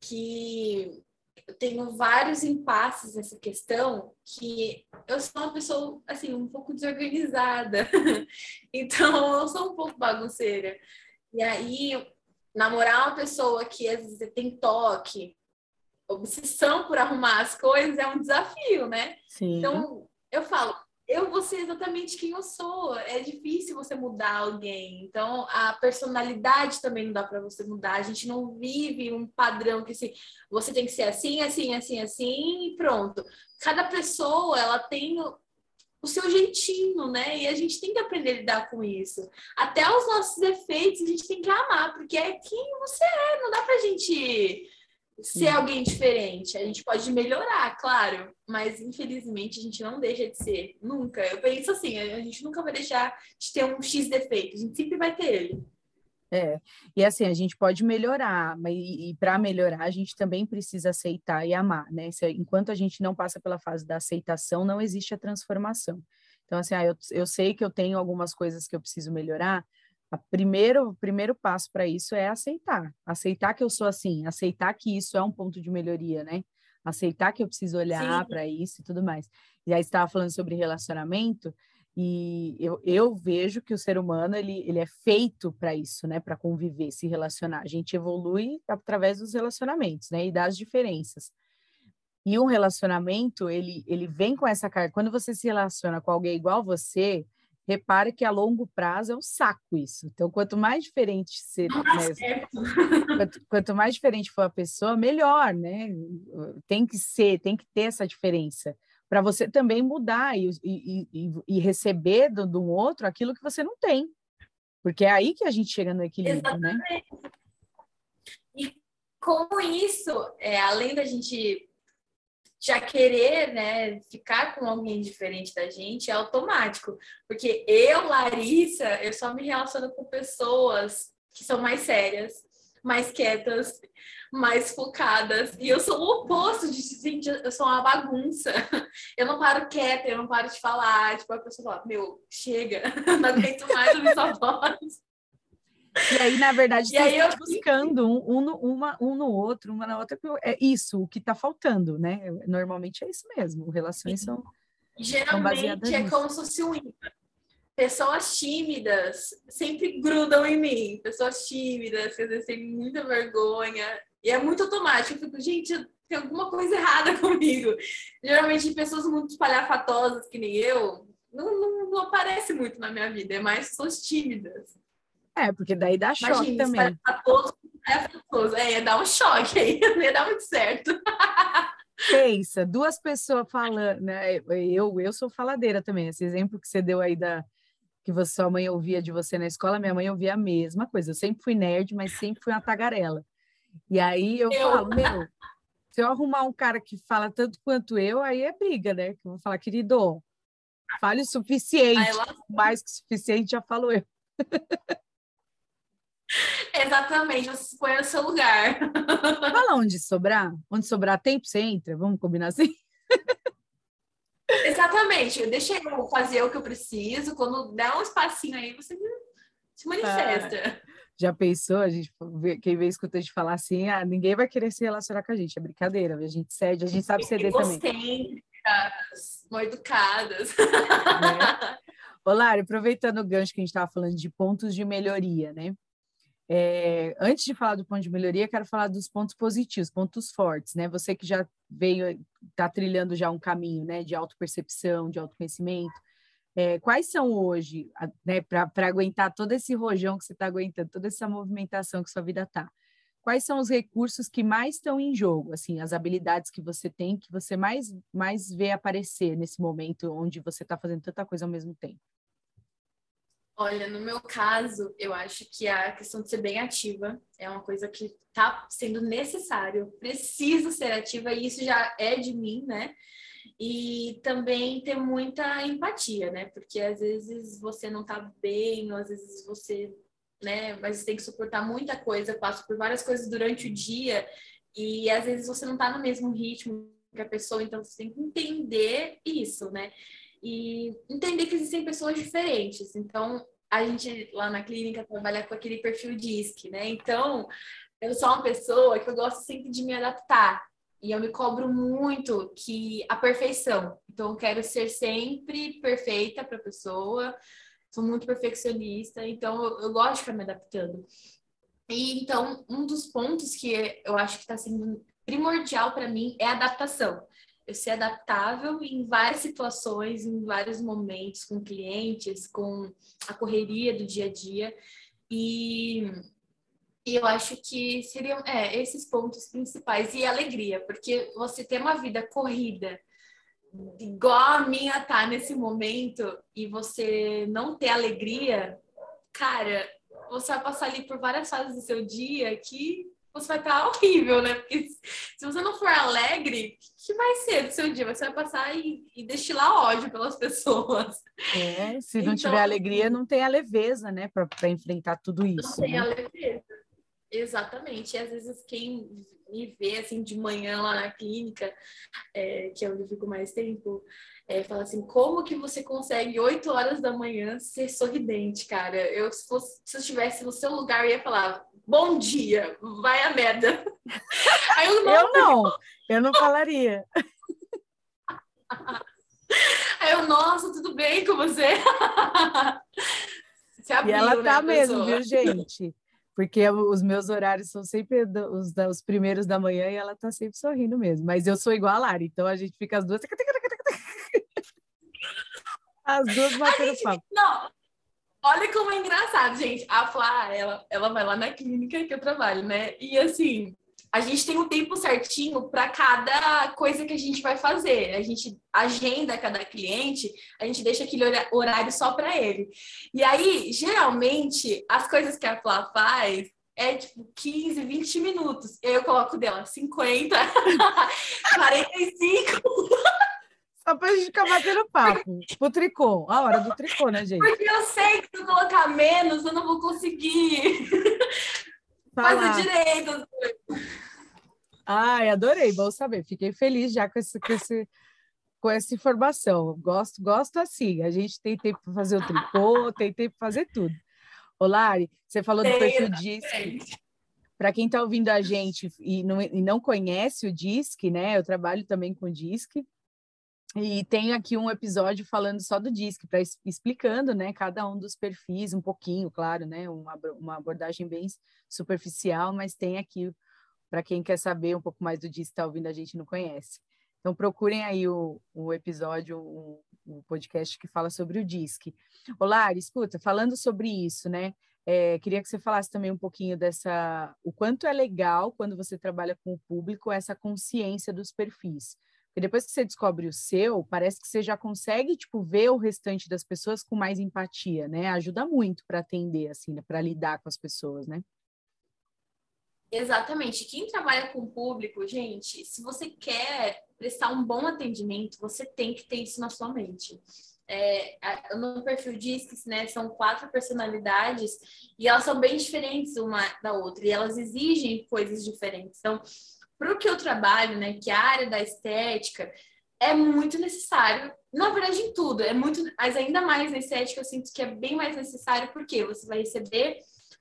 B: que eu tenho vários impasses nessa questão que eu sou uma pessoa assim um pouco desorganizada [laughs] então eu sou um pouco bagunceira e aí namorar uma pessoa que às vezes tem toque obsessão por arrumar as coisas é um desafio, né? Sim. Então, eu falo, eu vou ser exatamente quem eu sou. É difícil você mudar alguém. Então, a personalidade também não dá para você mudar. A gente não vive um padrão que assim, você tem que ser assim, assim, assim, assim e pronto. Cada pessoa, ela tem o seu jeitinho, né? E a gente tem que aprender a lidar com isso. Até os nossos defeitos a gente tem que amar, porque é quem você é. Não dá pra gente ser alguém diferente. A gente pode melhorar, claro, mas infelizmente a gente não deixa de ser. Nunca. Eu penso assim, a gente nunca vai deixar de ter um X defeito, a gente sempre vai ter ele.
A: É, e assim, a gente pode melhorar, mas e, e para melhorar a gente também precisa aceitar e amar, né? Se, enquanto a gente não passa pela fase da aceitação, não existe a transformação. Então, assim, ah, eu, eu sei que eu tenho algumas coisas que eu preciso melhorar, a primeiro, o primeiro passo para isso é aceitar. Aceitar que eu sou assim, aceitar que isso é um ponto de melhoria, né? Aceitar que eu preciso olhar para isso e tudo mais. E aí estava falando sobre relacionamento, e eu, eu vejo que o ser humano ele, ele é feito para isso, né? Para conviver, se relacionar. A gente evolui através dos relacionamentos, né? E das diferenças. E um relacionamento, ele, ele vem com essa carga. Quando você se relaciona com alguém igual você, repare que a longo prazo é um saco isso. Então, quanto mais diferente ser, né, [laughs] quanto, quanto, mais diferente for a pessoa, melhor, né? Tem que ser, tem que ter essa diferença para você também mudar e, e, e, e receber do, do outro aquilo que você não tem, porque é aí que a gente chega no equilíbrio, né? Exatamente. né?
B: E como isso, é, além da gente já querer, né, ficar com alguém diferente da gente é automático. Porque eu, Larissa, eu só me relaciono com pessoas que são mais sérias, mais quietas, mais focadas. E eu sou o oposto de gente, eu sou uma bagunça. [laughs] Eu não paro quieta, eu não paro de falar. Tipo, a pessoa fala, meu, chega, [laughs] não aguento mais ouvir sua voz.
A: E aí, na verdade, você está buscando um, um, no, uma, um no outro, uma na outra. É isso o que está faltando, né? Normalmente é isso mesmo. Relações Sim. são.
B: Geralmente são é como se fosse um ímã. Pessoas tímidas sempre grudam em mim. Pessoas tímidas, que às vezes têm muita vergonha. E é muito automático. Eu fico, gente, tem alguma coisa errada [laughs] comigo. Geralmente, pessoas muito espalhafatosas, que nem eu, não, não, não, aparece muito na minha vida, é mais pessoas tímidas.
A: É, porque daí dá choque Imagina, também.
B: Para todos, é, ia dar um choque aí, [laughs] não ia dar muito certo.
A: Pensa, duas pessoas falando, né? Eu, eu sou faladeira também. Esse exemplo que você deu aí da que você, sua mãe ouvia de você na escola, minha mãe ouvia a mesma coisa. Eu sempre fui nerd, mas sempre fui uma tagarela. E aí eu, eu... falo, meu, se eu arrumar um cara que fala tanto quanto eu, aí é briga, né? Que eu vou falar, querido, fale o suficiente, mais que o suficiente já falou eu. [laughs]
B: Exatamente, você põe no seu lugar. [laughs]
A: Fala onde sobrar, onde sobrar tempo, você entra, vamos combinar assim?
B: Exatamente, deixa eu fazer o que eu preciso, quando der um espacinho aí, você se manifesta.
A: Ah, já pensou? A gente, quem vem escuta a gente falar assim, ah, ninguém vai querer se relacionar com a gente, é brincadeira, a gente cede, a gente sabe ceder também.
B: Egocêntricas, mal educadas. [laughs]
A: É. Olá, aproveitando o gancho que a gente estava falando de pontos de melhoria, né? É, antes de falar do ponto de melhoria, quero falar dos pontos positivos, pontos fortes, né? Você que já veio, está trilhando já um caminho, né, de autopercepção, de autoconhecimento. É, quais são hoje, né, para aguentar todo esse rojão que você está aguentando, toda essa movimentação que sua vida está? Quais são os recursos que mais estão em jogo, assim, as habilidades que você tem, que você mais, mais vê aparecer nesse momento onde você está fazendo tanta coisa ao mesmo tempo?
B: Olha, no meu caso, eu acho que a questão de ser bem ativa é uma coisa que está sendo necessário. Preciso ser ativa e isso já é de mim, né? E também ter muita empatia, né? Porque às vezes você não tá bem, ou às vezes você, né? Mas tem que suportar muita coisa, passa por várias coisas durante o dia e às vezes você não tá no mesmo ritmo que a pessoa, então você tem que entender isso, né? E entender que existem pessoas diferentes. Então, a gente lá na clínica trabalha com aquele perfil DISC, né? Então, eu sou uma pessoa que eu gosto sempre de me adaptar. E eu me cobro muito que a perfeição. Então, eu quero ser sempre perfeita para a pessoa. Sou muito perfeccionista, então eu, eu gosto de ficar me adaptando. E então, um dos pontos que eu acho que está sendo primordial para mim é a adaptação eu ser adaptável em várias situações, em vários momentos, com clientes, com a correria do dia a dia. E, e eu acho que seriam é, esses pontos principais. E alegria, porque você ter uma vida corrida, igual a minha tá nesse momento, e você não ter alegria, cara, você vai passar ali por várias fases do seu dia que você vai estar horrível, né? Porque se você não for alegre, o que vai ser do seu dia? Você vai passar e, e destilar ódio pelas [laughs] pessoas.
A: É, se não então, tiver alegria, não tem a leveza, né? Para enfrentar tudo isso.
B: Não tem
A: né?
B: a leveza. Exatamente. E às vezes quem me vê assim de manhã lá na clínica, é, que é onde eu fico mais tempo, é, fala assim, como que você consegue 8 horas da manhã ser sorridente, cara? Eu, se, fosse, se eu estivesse no seu lugar, eu ia falar, bom dia, vai a merda. [laughs]
A: eu, não, eu não, eu não falaria. [laughs]
B: Aí eu, nossa, tudo bem com você? [laughs]
A: abriu, e ela tá né, mesmo, viu, gente? Porque os meus horários são sempre os, os primeiros da manhã e ela tá sempre sorrindo mesmo. Mas eu sou igual a Lari, então a gente fica as duas. [laughs] As duas batendo papo.
B: Não, Olha como é engraçado, gente. A Flá, ela, ela vai lá na clínica que eu trabalho, né? E assim, a gente tem um tempo certinho para cada coisa que a gente vai fazer. A gente agenda cada cliente, a gente deixa aquele horário só para ele. E aí, geralmente, as coisas que a Flá faz é tipo 15, 20 minutos. Eu coloco dela 50, 45. [laughs]
A: Só pra gente ficar batendo papo. Tipo tricô. A hora do tricô, né, gente?
B: Porque eu sei que se eu colocar menos, eu não vou conseguir fazer direito.
A: Ai, adorei, bom saber. Fiquei feliz já com, esse, com, esse, com essa informação. Gosto, gosto assim. A gente tem tempo para fazer o tricô, tem tempo para fazer tudo. Ô, Lari, você falou do perfil DISC. Para quem está ouvindo a gente e não, e não conhece o DISC, né? Eu trabalho também com DISC. E tem aqui um episódio falando só do DISC, para explicando, né, cada um dos perfis, um pouquinho, claro, né, uma, uma abordagem bem superficial, mas tem aqui para quem quer saber um pouco mais do DISC, está ouvindo a gente não conhece. Então procurem aí o, o episódio, o, o podcast que fala sobre o DISC. Olá, escuta, falando sobre isso, né? É, queria que você falasse também um pouquinho dessa, o quanto é legal quando você trabalha com o público essa consciência dos perfis. Porque depois que você descobre o seu, parece que você já consegue tipo ver o restante das pessoas com mais empatia, né? Ajuda muito para atender assim, para lidar com as pessoas, né?
B: Exatamente. Quem trabalha com público, gente, se você quer prestar um bom atendimento, você tem que ter isso na sua mente. É, no perfil Disques, né, são quatro personalidades e elas são bem diferentes uma da outra e elas exigem coisas diferentes. Então, para o que eu trabalho, né, que é a área da estética, é muito necessário, na verdade, em tudo, é muito, mas ainda mais na estética, eu sinto que é bem mais necessário, porque você vai receber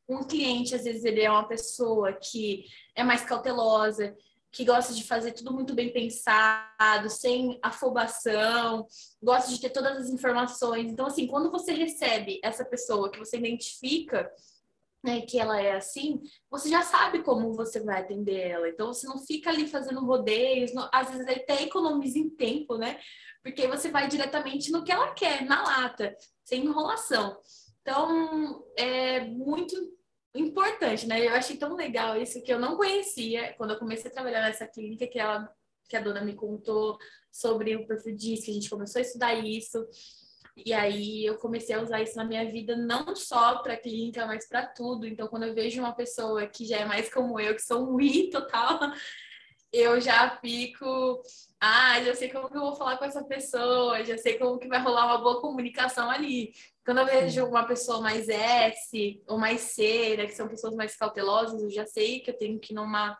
B: um cliente, às vezes ele é uma pessoa que é mais cautelosa, que gosta de fazer tudo muito bem pensado, sem afobação, gosta de ter todas as informações. Então, assim, quando você recebe essa pessoa que você identifica né, que ela é assim, você já sabe como você vai atender ela. Então, você não fica ali fazendo rodeios, não, às vezes até economiza em tempo, né? Porque você vai diretamente no que ela quer, na lata, sem enrolação. Então, é muito importante, né? Eu achei tão legal isso que eu não conhecia quando eu comecei a trabalhar nessa clínica que ela que a dona me contou sobre o perfil DIS, que a gente começou a estudar isso. E aí eu comecei a usar isso na minha vida, não só para clínica, mas para tudo. Então, quando eu vejo uma pessoa que já é mais como eu, que sou um [laughs] i total, eu já fico, ah, já sei como que eu vou falar com essa pessoa, já sei como que vai rolar uma boa comunicação ali. Quando eu vejo uma pessoa mais S ou mais C, né, que são pessoas mais cautelosas, eu já sei que eu tenho que numa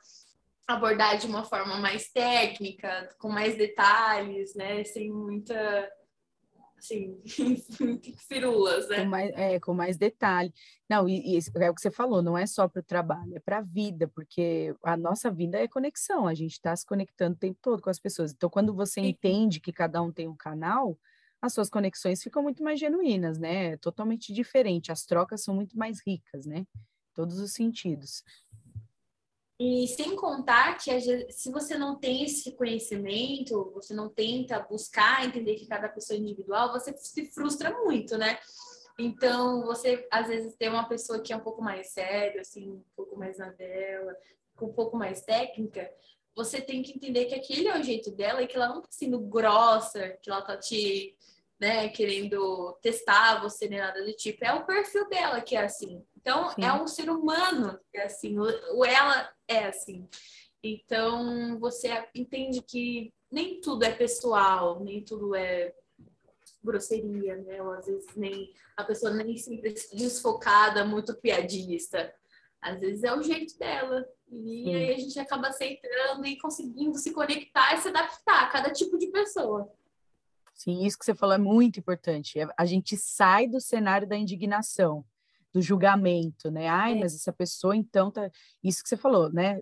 B: abordar de uma forma mais técnica, com mais detalhes, né, sem muita assim, [laughs] firulas, né?
A: Com mais, é, com mais detalhe. Não, e, e, é o que você falou, não é só para o trabalho, é para a vida, porque a nossa vida é conexão, a gente está se conectando o tempo todo com as pessoas. Então, quando você entende que cada um tem um canal, as suas conexões ficam muito mais genuínas, né? Totalmente diferente. As trocas são muito mais ricas, né? Todos os sentidos.
B: E sem contar que se você não tem esse conhecimento, você não tenta buscar entender que cada pessoa é individual, você se frustra muito, né? Então, você às vezes tem uma pessoa que é um pouco mais séria, assim, um pouco mais na dela, um pouco mais técnica, você tem que entender que aquele é o jeito dela e que ela não tá sendo grossa, que ela tá te né, querendo testar você nem nada do tipo. É o perfil dela que é assim. Então, Sim. é um ser humano que é assim. O ela é assim. Então, você entende que nem tudo é pessoal, nem tudo é grosseria, né? Ou às vezes nem a pessoa nem sempre desfocada, muito piadista. Às vezes é o jeito dela. E Sim. aí a gente acaba aceitando e conseguindo se conectar e se adaptar a cada tipo de pessoa.
A: Sim, isso que você falou é muito importante. É, a gente sai do cenário da indignação, do julgamento, né? Ai, é. mas essa pessoa então tá. Isso que você falou, né?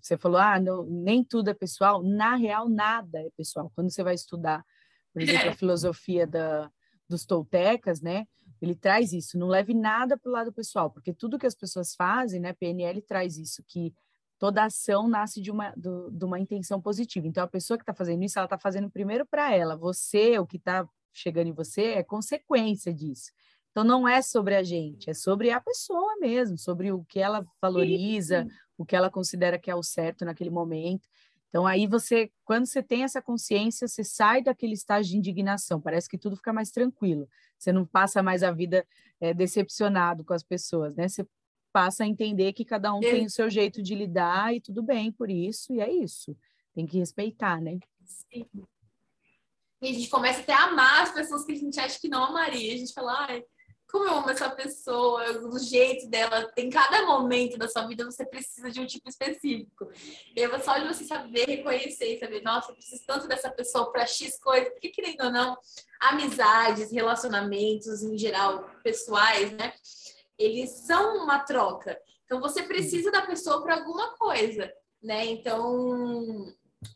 A: Você falou, ah, não, nem tudo é pessoal. Na real, nada é pessoal. Quando você vai estudar, por exemplo, a [laughs] filosofia da, dos toltecas, né? Ele traz isso, não leve nada para o lado pessoal, porque tudo que as pessoas fazem, né? PNL traz isso, que toda ação nasce de uma, do, de uma intenção positiva. Então, a pessoa que está fazendo isso, ela está fazendo primeiro para ela. Você, o que está chegando em você, é consequência disso. Então, não é sobre a gente, é sobre a pessoa mesmo, sobre o que ela valoriza, o que ela considera que é o certo naquele momento. Então, aí você, quando você tem essa consciência, você sai daquele estágio de indignação, parece que tudo fica mais tranquilo. Você não passa mais a vida é, decepcionado com as pessoas, né? Você passa a entender que cada um tem o seu jeito de lidar e tudo bem por isso, e é isso. Tem que respeitar, né? Sim.
B: E a gente começa até a amar as pessoas que a gente acha que não amaria. A gente fala, ai, como eu amo essa pessoa, do jeito dela. Em cada momento da sua vida você precisa de um tipo específico. E só de você saber reconhecer saber, nossa, eu preciso tanto dessa pessoa para X coisa, porque querendo ou não, amizades, relacionamentos em geral, pessoais, né? eles são uma troca. Então você precisa da pessoa para alguma coisa, né? Então,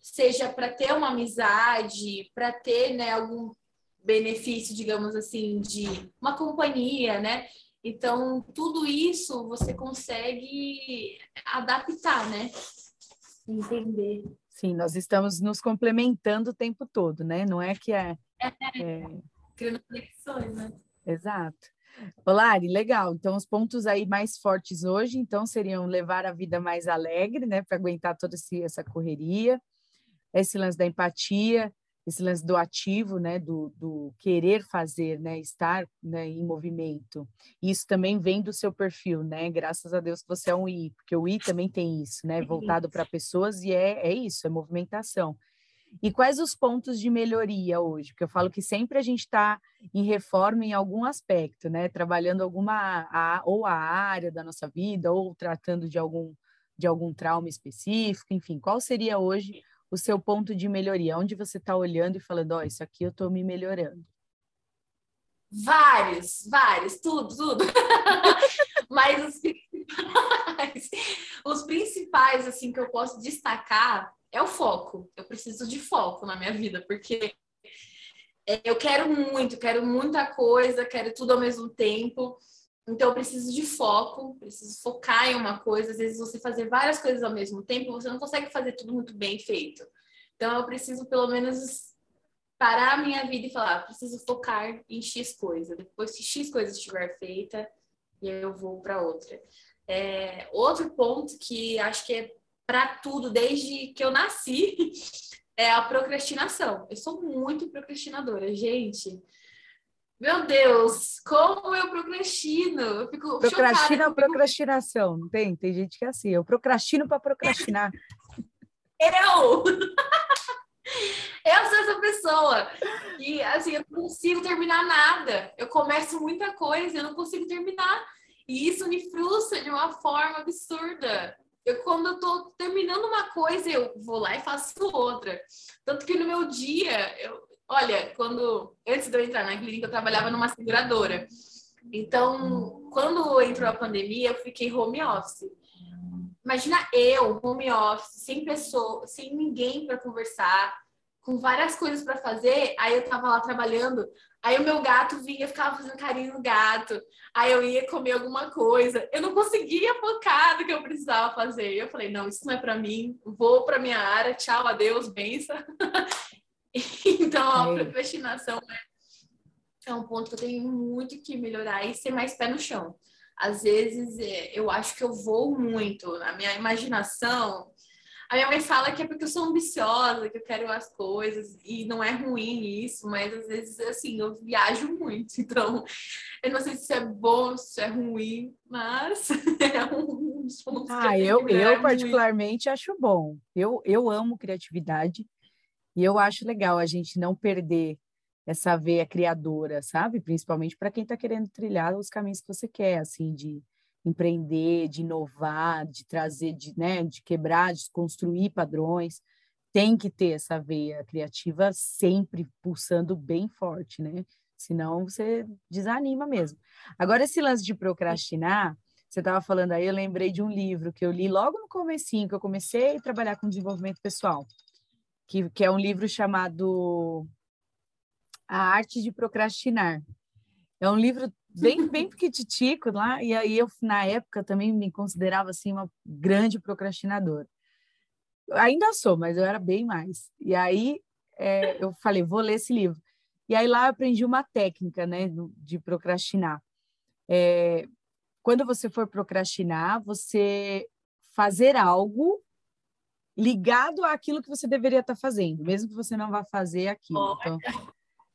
B: seja para ter uma amizade, para ter, né, algum benefício, digamos assim, de uma companhia, né? Então, tudo isso você consegue adaptar, né? Entender.
A: Sim, nós estamos nos complementando o tempo todo, né? Não é que é. é...
B: é... Criando conexões, né?
A: Exato. Olari, legal. Então, os pontos aí mais fortes hoje, então, seriam levar a vida mais alegre, né? Para aguentar toda essa correria, esse lance da empatia, esse lance do ativo, né, do, do querer fazer, né, estar né, em movimento. Isso também vem do seu perfil, né? Graças a Deus que você é um I, porque o I também tem isso, né, voltado para pessoas e é, é isso, é movimentação. E quais os pontos de melhoria hoje? Porque eu falo que sempre a gente está em reforma em algum aspecto, né? Trabalhando alguma a, ou a área da nossa vida ou tratando de algum de algum trauma específico, enfim, qual seria hoje o seu ponto de melhoria? Onde você está olhando e falando, ó, oh, isso aqui eu estou me melhorando?
B: Vários, vários, tudo, tudo. [laughs] Mas os principais, os principais, assim, que eu posso destacar é o foco. Eu preciso de foco na minha vida, porque eu quero muito, quero muita coisa, quero tudo ao mesmo tempo. Então, eu preciso de foco, preciso focar em uma coisa. Às vezes, você fazer várias coisas ao mesmo tempo, você não consegue fazer tudo muito bem feito. Então, eu preciso, pelo menos, parar a minha vida e falar: ah, preciso focar em X coisa. Depois que X coisa estiver feita, eu vou para outra. É, outro ponto que acho que é para tudo, desde que eu nasci, [laughs] é a procrastinação. Eu sou muito procrastinadora, gente. Meu Deus, como eu procrastino. Eu fico
A: Procrastina ou procrastinação? Não tem? Tem gente que é assim. Eu procrastino para procrastinar. [laughs]
B: eu! [laughs] eu sou essa pessoa. E assim, eu não consigo terminar nada. Eu começo muita coisa, eu não consigo terminar. E isso me frustra de uma forma absurda. Eu, quando eu tô terminando uma coisa, eu vou lá e faço outra. Tanto que no meu dia, eu, Olha, quando antes de eu entrar na clínica, eu trabalhava numa seguradora. Então, quando entrou a pandemia, eu fiquei home office. Imagina eu, home office, sem pessoa, sem ninguém para conversar, com várias coisas para fazer. Aí eu tava lá trabalhando, aí o meu gato vinha, ficava fazendo carinho no gato. Aí eu ia comer alguma coisa. Eu não conseguia focar no que eu precisava fazer. Eu falei, não, isso não é para mim. Vou para minha área. Tchau, adeus, benção. [laughs] [laughs] Então, a procrastinação é, é um ponto que eu tenho muito que melhorar e ser mais pé no chão. Às vezes, é, eu acho que eu vou muito na minha imaginação. A minha mãe fala que é porque eu sou ambiciosa, que eu quero as coisas, e não é ruim isso, mas às vezes, assim, eu viajo muito. [laughs] Então, eu não sei se é bom, se é ruim, mas [laughs] é um dos pontos
A: ah, que eu, eu, eu particularmente acho bom. Eu, eu amo criatividade. E eu acho legal a gente não perder essa veia criadora, sabe? Principalmente para quem está querendo trilhar os caminhos que você quer, assim, de empreender, de inovar, de trazer, de, né, de quebrar, de construir padrões. Tem que ter essa veia criativa sempre pulsando bem forte, né? Senão você desanima mesmo. Agora, esse lance de procrastinar, você estava falando aí, eu lembrei de um livro que eu li logo no comecinho, que eu comecei a trabalhar com desenvolvimento pessoal que, que é um livro chamado A Arte de Procrastinar. É um livro bem, [laughs] bem pequititico lá, e aí eu, na época, também me considerava, assim, uma grande procrastinadora. Ainda sou, mas eu era bem mais. E aí é, eu falei, vou ler esse livro. E aí lá eu aprendi uma técnica, né, de procrastinar. É, quando você for procrastinar, você fazer algo ligado àquilo que você deveria estar fazendo, mesmo que você não vá fazer aquilo. Então,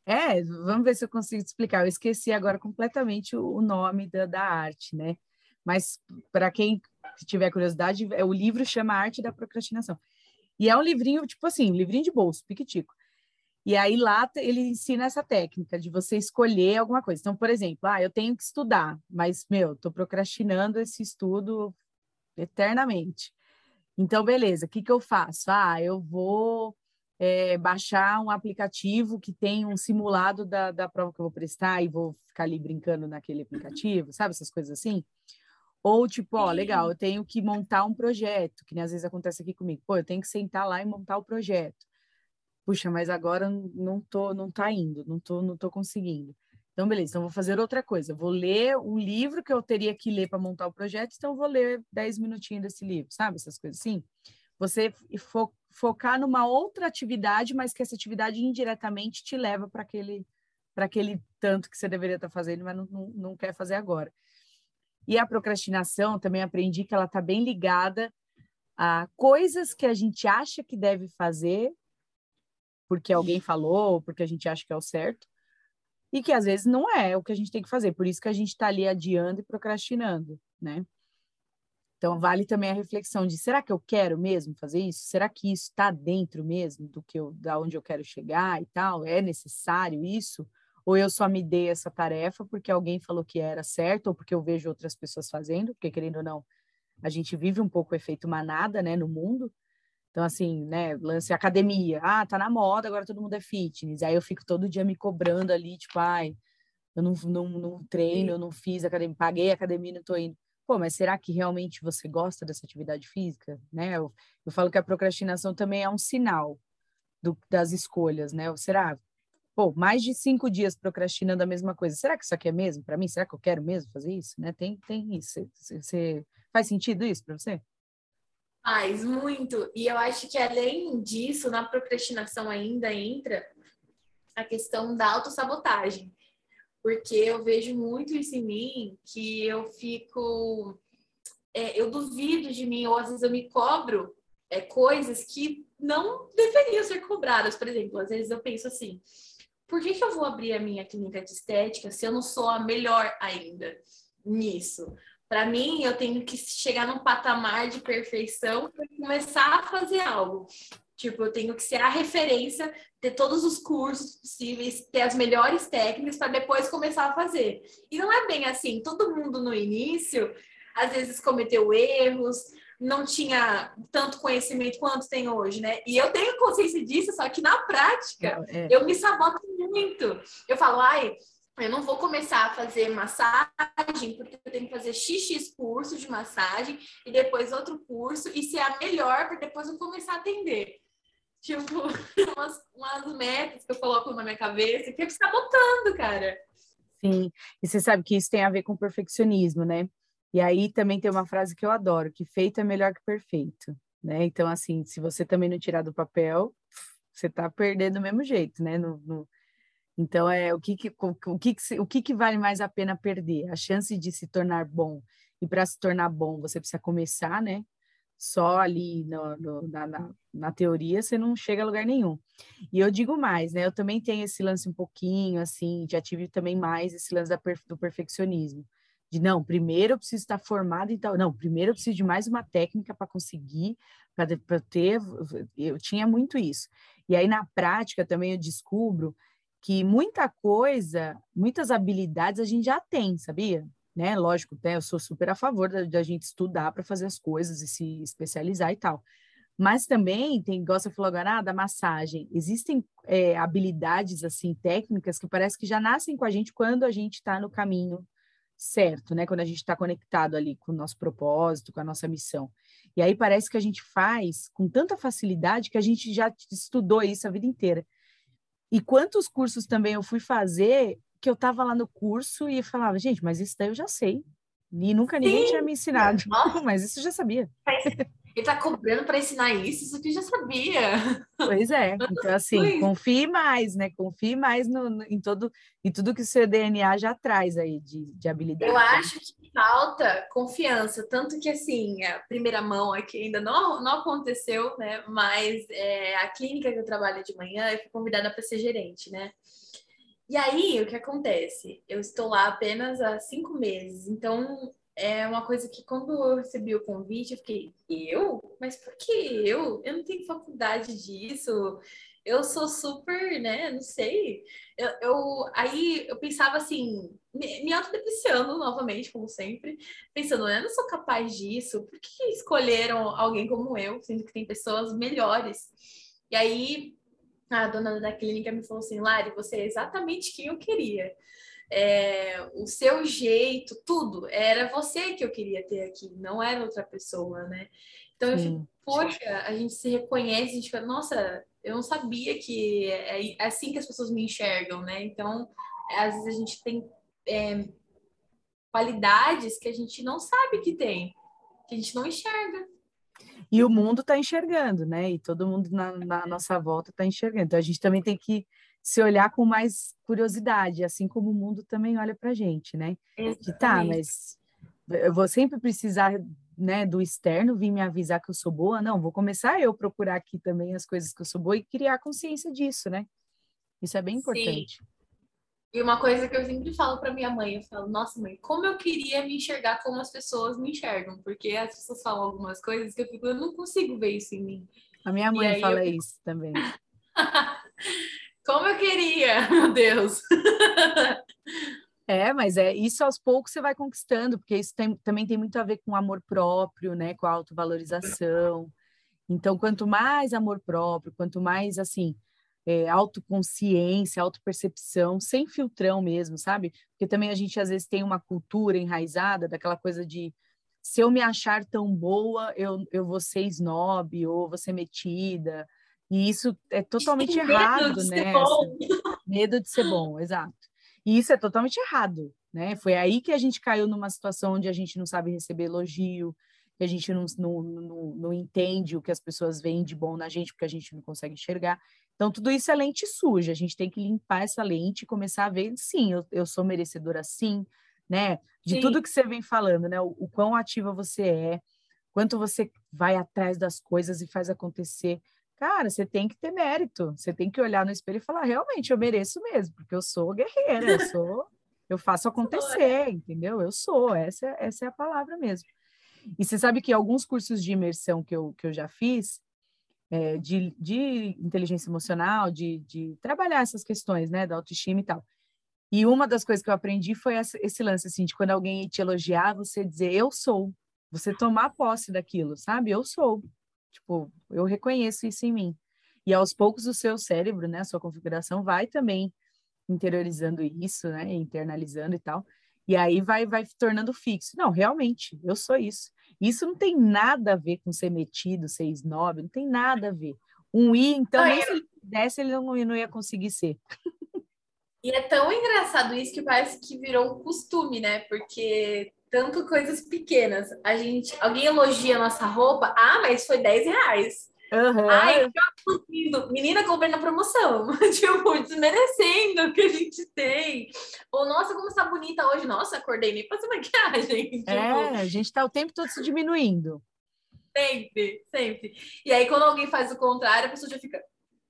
A: é, vamos ver se eu consigo explicar. Eu esqueci agora completamente o nome da, da arte, né? Mas para quem tiver curiosidade, é, o livro chama Arte da Procrastinação. E é um livrinho, tipo assim, livrinho de bolso, piquitico. E aí lá ele ensina essa técnica de você escolher alguma coisa. Então, por exemplo, ah, eu tenho que estudar, mas, meu, estou procrastinando esse estudo eternamente. Então, beleza, o que, que eu faço? Ah, eu vou é, baixar um aplicativo que tem um simulado da, da prova que eu vou prestar e vou ficar ali brincando naquele aplicativo, sabe? Essas coisas assim. Ou tipo, ó, legal, eu tenho que montar um projeto, que nem às vezes acontece aqui comigo. Pô, eu tenho que sentar lá e montar o projeto. Puxa, mas agora não tô, não tá indo, não tô, não tô conseguindo. Então, beleza, então vou fazer outra coisa. Vou ler um livro que eu teria que ler para montar o projeto, então vou ler 10 minutinhos desse livro, sabe? Essas coisas assim. Você fo focar numa outra atividade, mas que essa atividade indiretamente te leva para aquele para aquele tanto que você deveria estar tá fazendo, mas não, não, não quer fazer agora. E a procrastinação, também aprendi que ela está bem ligada a coisas que a gente acha que deve fazer, porque alguém falou, porque a gente acha que é o certo, e que às vezes não é o que a gente tem que fazer. Por isso que a gente está ali adiando e procrastinando, né? Então, vale também a reflexão de será que eu quero mesmo fazer isso? Será que isso está dentro mesmo do que eu, da onde eu quero chegar e tal? É necessário isso? Ou eu só me dei essa tarefa porque alguém falou que era certo ou porque eu vejo outras pessoas fazendo? Porque, querendo ou não, a gente vive um pouco o efeito manada, né, no mundo. Então, assim, né, lance academia. Ah, tá na moda, agora todo mundo é fitness. Aí eu fico todo dia me cobrando ali, tipo, ai, eu não, não, não treino, eu não fiz academia, paguei a academia e não tô indo pô, mas será que realmente você gosta dessa atividade física? Né? Eu, eu falo que a procrastinação também é um sinal do, das escolhas, né? será, pô, mais de cinco dias procrastinando a mesma coisa, será que isso aqui é mesmo para mim? Será que eu quero mesmo fazer isso? Né? Tem, tem isso. Você faz sentido isso para você?
B: Faz muito. E eu acho que além disso, na procrastinação ainda entra a questão da autossabotagem porque eu vejo muito isso em mim que eu fico. É, eu duvido de mim, ou às vezes eu me cobro é, coisas que não deveriam ser cobradas. Por exemplo, às vezes eu penso assim: por que, que eu vou abrir a minha clínica de estética se eu não sou a melhor ainda nisso? Para mim, eu tenho que chegar num patamar de perfeição para começar a fazer algo. Tipo, eu tenho que ser a referência, ter todos os cursos possíveis, ter as melhores técnicas para depois começar a fazer. E não é bem assim. Todo mundo no início, às vezes cometeu erros, não tinha tanto conhecimento quanto tem hoje, né? E eu tenho consciência disso, só que na prática é. eu me saboto muito. Eu falo, ai, eu não vou começar a fazer massagem, porque eu tenho que fazer XX curso de massagem e depois outro curso e ser a melhor para depois eu começar a atender tipo, [laughs] umas, umas metas que eu coloco na minha cabeça que eu fico sabotando, cara.
A: Sim, e você sabe que isso tem a ver com perfeccionismo, né? E aí também tem uma frase que eu adoro, que feito é melhor que perfeito, né? Então, assim, se você também não tirar do papel, você tá perdendo do mesmo jeito, né? No, no... Então, é o que que, o, que, que, o que que vale mais a pena perder? A chance de se tornar bom. E para se tornar bom, você precisa começar, né? só ali no, no, na, na, na, teoria, você não chega a lugar nenhum. E eu digo mais, né? Eu também tenho esse lance um pouquinho, assim, já tive também mais esse lance da, do perfeccionismo. De não, primeiro eu preciso estar formado e tal. Não, primeiro eu preciso de mais uma técnica para conseguir, para ter. Eu tinha muito isso. E aí, na prática, também eu descubro que muita coisa, muitas habilidades a gente já tem, sabia? né? Lógico, né? eu sou super a favor da, gente estudar para fazer as coisas e se especializar e tal. Mas também tem, gosta de falar agora, ah, da massagem. Existem é, habilidades, assim, técnicas que parece que já nascem com a gente quando a gente está no caminho certo, né? Quando a gente está conectado ali com o nosso propósito, com a nossa missão. E aí parece que a gente faz com tanta facilidade que a gente já estudou isso a vida inteira. E quantos cursos também eu fui fazer que eu estava lá no curso e falava, gente, mas isso daí eu já sei. E nunca ninguém Sim. tinha me ensinado. Nossa. [laughs] Mas isso eu já sabia.
B: Ele tá cobrando para ensinar isso, isso que eu já sabia.
A: Pois é. [laughs] Então, assim, confie mais, né? Confie mais no, no, em, todo, em tudo que o seu DNA já traz aí de, de habilidade.
B: Eu acho que falta confiança. Tanto que, assim, a primeira mão aqui ainda não, não aconteceu, né? Mas é, a clínica que eu trabalho de manhã, eu fui convidada para ser gerente, né? E aí, o que acontece? Eu estou lá apenas há cinco meses, então é uma coisa que quando eu recebi o convite, eu fiquei, eu? Mas por que eu? Eu não tenho faculdade disso, eu sou super, né? Não sei. Eu, eu aí eu pensava assim, me, me autodepreciando novamente, como sempre, pensando, eu não sou capaz disso, por que escolheram alguém como eu, sendo que tem pessoas melhores? E aí a dona da clínica me falou assim, Lari, você é exatamente quem eu queria. É, o seu jeito, tudo, era você que eu queria ter aqui, não era outra pessoa, né? Então, eu fico, poxa, a gente se reconhece, a gente fala, nossa, eu não sabia que é, é assim que as pessoas me enxergam, né? Então, às vezes a gente tem é, qualidades que a gente não sabe que tem, que a gente não enxerga.
A: E o mundo está enxergando, né? E todo mundo na, na nossa volta está enxergando. Então a gente também tem que se olhar com mais curiosidade, assim como o mundo também olha para a gente, né? De tá, mas eu vou sempre precisar né, do externo vir me avisar que eu sou boa, não, vou começar eu procurar aqui também as coisas que eu sou boa e criar consciência disso, né? Isso é bem importante. Sim.
B: E uma coisa que eu sempre falo para minha mãe, eu falo, nossa mãe, como eu queria me enxergar como as pessoas me enxergam, porque as pessoas falam algumas coisas que eu fico, eu não consigo ver isso em mim.
A: A minha mãe fala eu... isso também. [laughs]
B: como eu queria, [laughs] meu Deus.
A: É, mas é isso aos poucos você vai conquistando, porque isso tem, também tem muito a ver com amor próprio, né? Com a autovalorização. Então, quanto mais amor próprio, quanto mais assim, é, autoconsciência, autopercepção, sem filtrão mesmo, sabe? Porque também a gente às vezes tem uma cultura enraizada daquela coisa de se eu me achar tão boa, eu, eu vou ser snob ou vou ser metida. E isso é totalmente errado, né? Medo de ser bom, exato. E isso é totalmente errado, né? Foi aí que a gente caiu numa situação onde a gente não sabe receber elogio, que a gente não, não, não, não entende o que as pessoas veem de bom na gente, porque a gente não consegue enxergar. Então, tudo isso é lente suja, a gente tem que limpar essa lente e começar a ver, sim, eu, eu sou merecedora sim, né? De sim. tudo que você vem falando, né? O, o quão ativa você é, quanto você vai atrás das coisas e faz acontecer. Cara, você tem que ter mérito, você tem que olhar no espelho e falar, realmente, eu mereço mesmo, porque eu sou guerreira, eu sou, eu faço [laughs] acontecer, entendeu? Eu sou, essa, essa é a palavra mesmo. E você sabe que alguns cursos de imersão que eu, que eu já fiz, é, de, de inteligência emocional, de, de trabalhar essas questões, né, da autoestima e tal. E uma das coisas que eu aprendi foi essa, esse lance, assim, de quando alguém te elogiar, você dizer, eu sou. Você tomar posse daquilo, sabe? Eu sou. Tipo, eu reconheço isso em mim. E aos poucos o seu cérebro, né, a sua configuração vai também interiorizando isso, né, internalizando e tal. E aí vai vai tornando fixo. Não, realmente, eu sou isso. Isso não tem nada a ver com ser metido, ser snob, não tem nada a ver. Um I, então, nem se ele pudesse, ele não, não ia conseguir ser.
B: E é tão engraçado isso que parece que virou um costume, né? Porque tanto coisas pequenas. A gente, alguém elogia a nossa roupa, ah, mas foi 10 reais. Uhum. Ai, que Menina, comprei na promoção. [laughs] tipo, desmerecendo o que a gente tem. Ou, nossa, como está bonita hoje. Nossa, acordei nem fazer maquiagem. [laughs]
A: Tipo... É, a gente está o tempo todo se diminuindo.
B: Sempre, sempre. E aí, quando alguém faz o contrário, a pessoa já fica...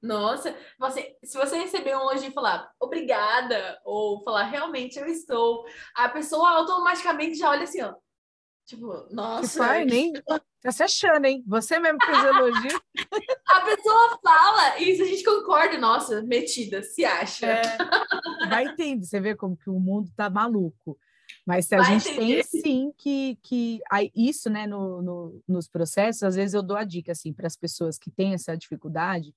B: Nossa, você, se você receber um elogio e falar obrigada, ou falar realmente eu estou, a pessoa automaticamente já olha assim, ó. Tipo, nossa.
A: Pai, nem [laughs] tá se achando, hein? Você mesmo fez elogio.
B: a pessoa fala, e isso a gente concorda, nossa, metida, se acha. É,
A: vai entender, você vê como que o mundo tá maluco. Mas se a vai gente entender. tem sim que, que aí, isso, né, no, no, nos processos, às vezes eu dou a dica assim para as pessoas que têm essa dificuldade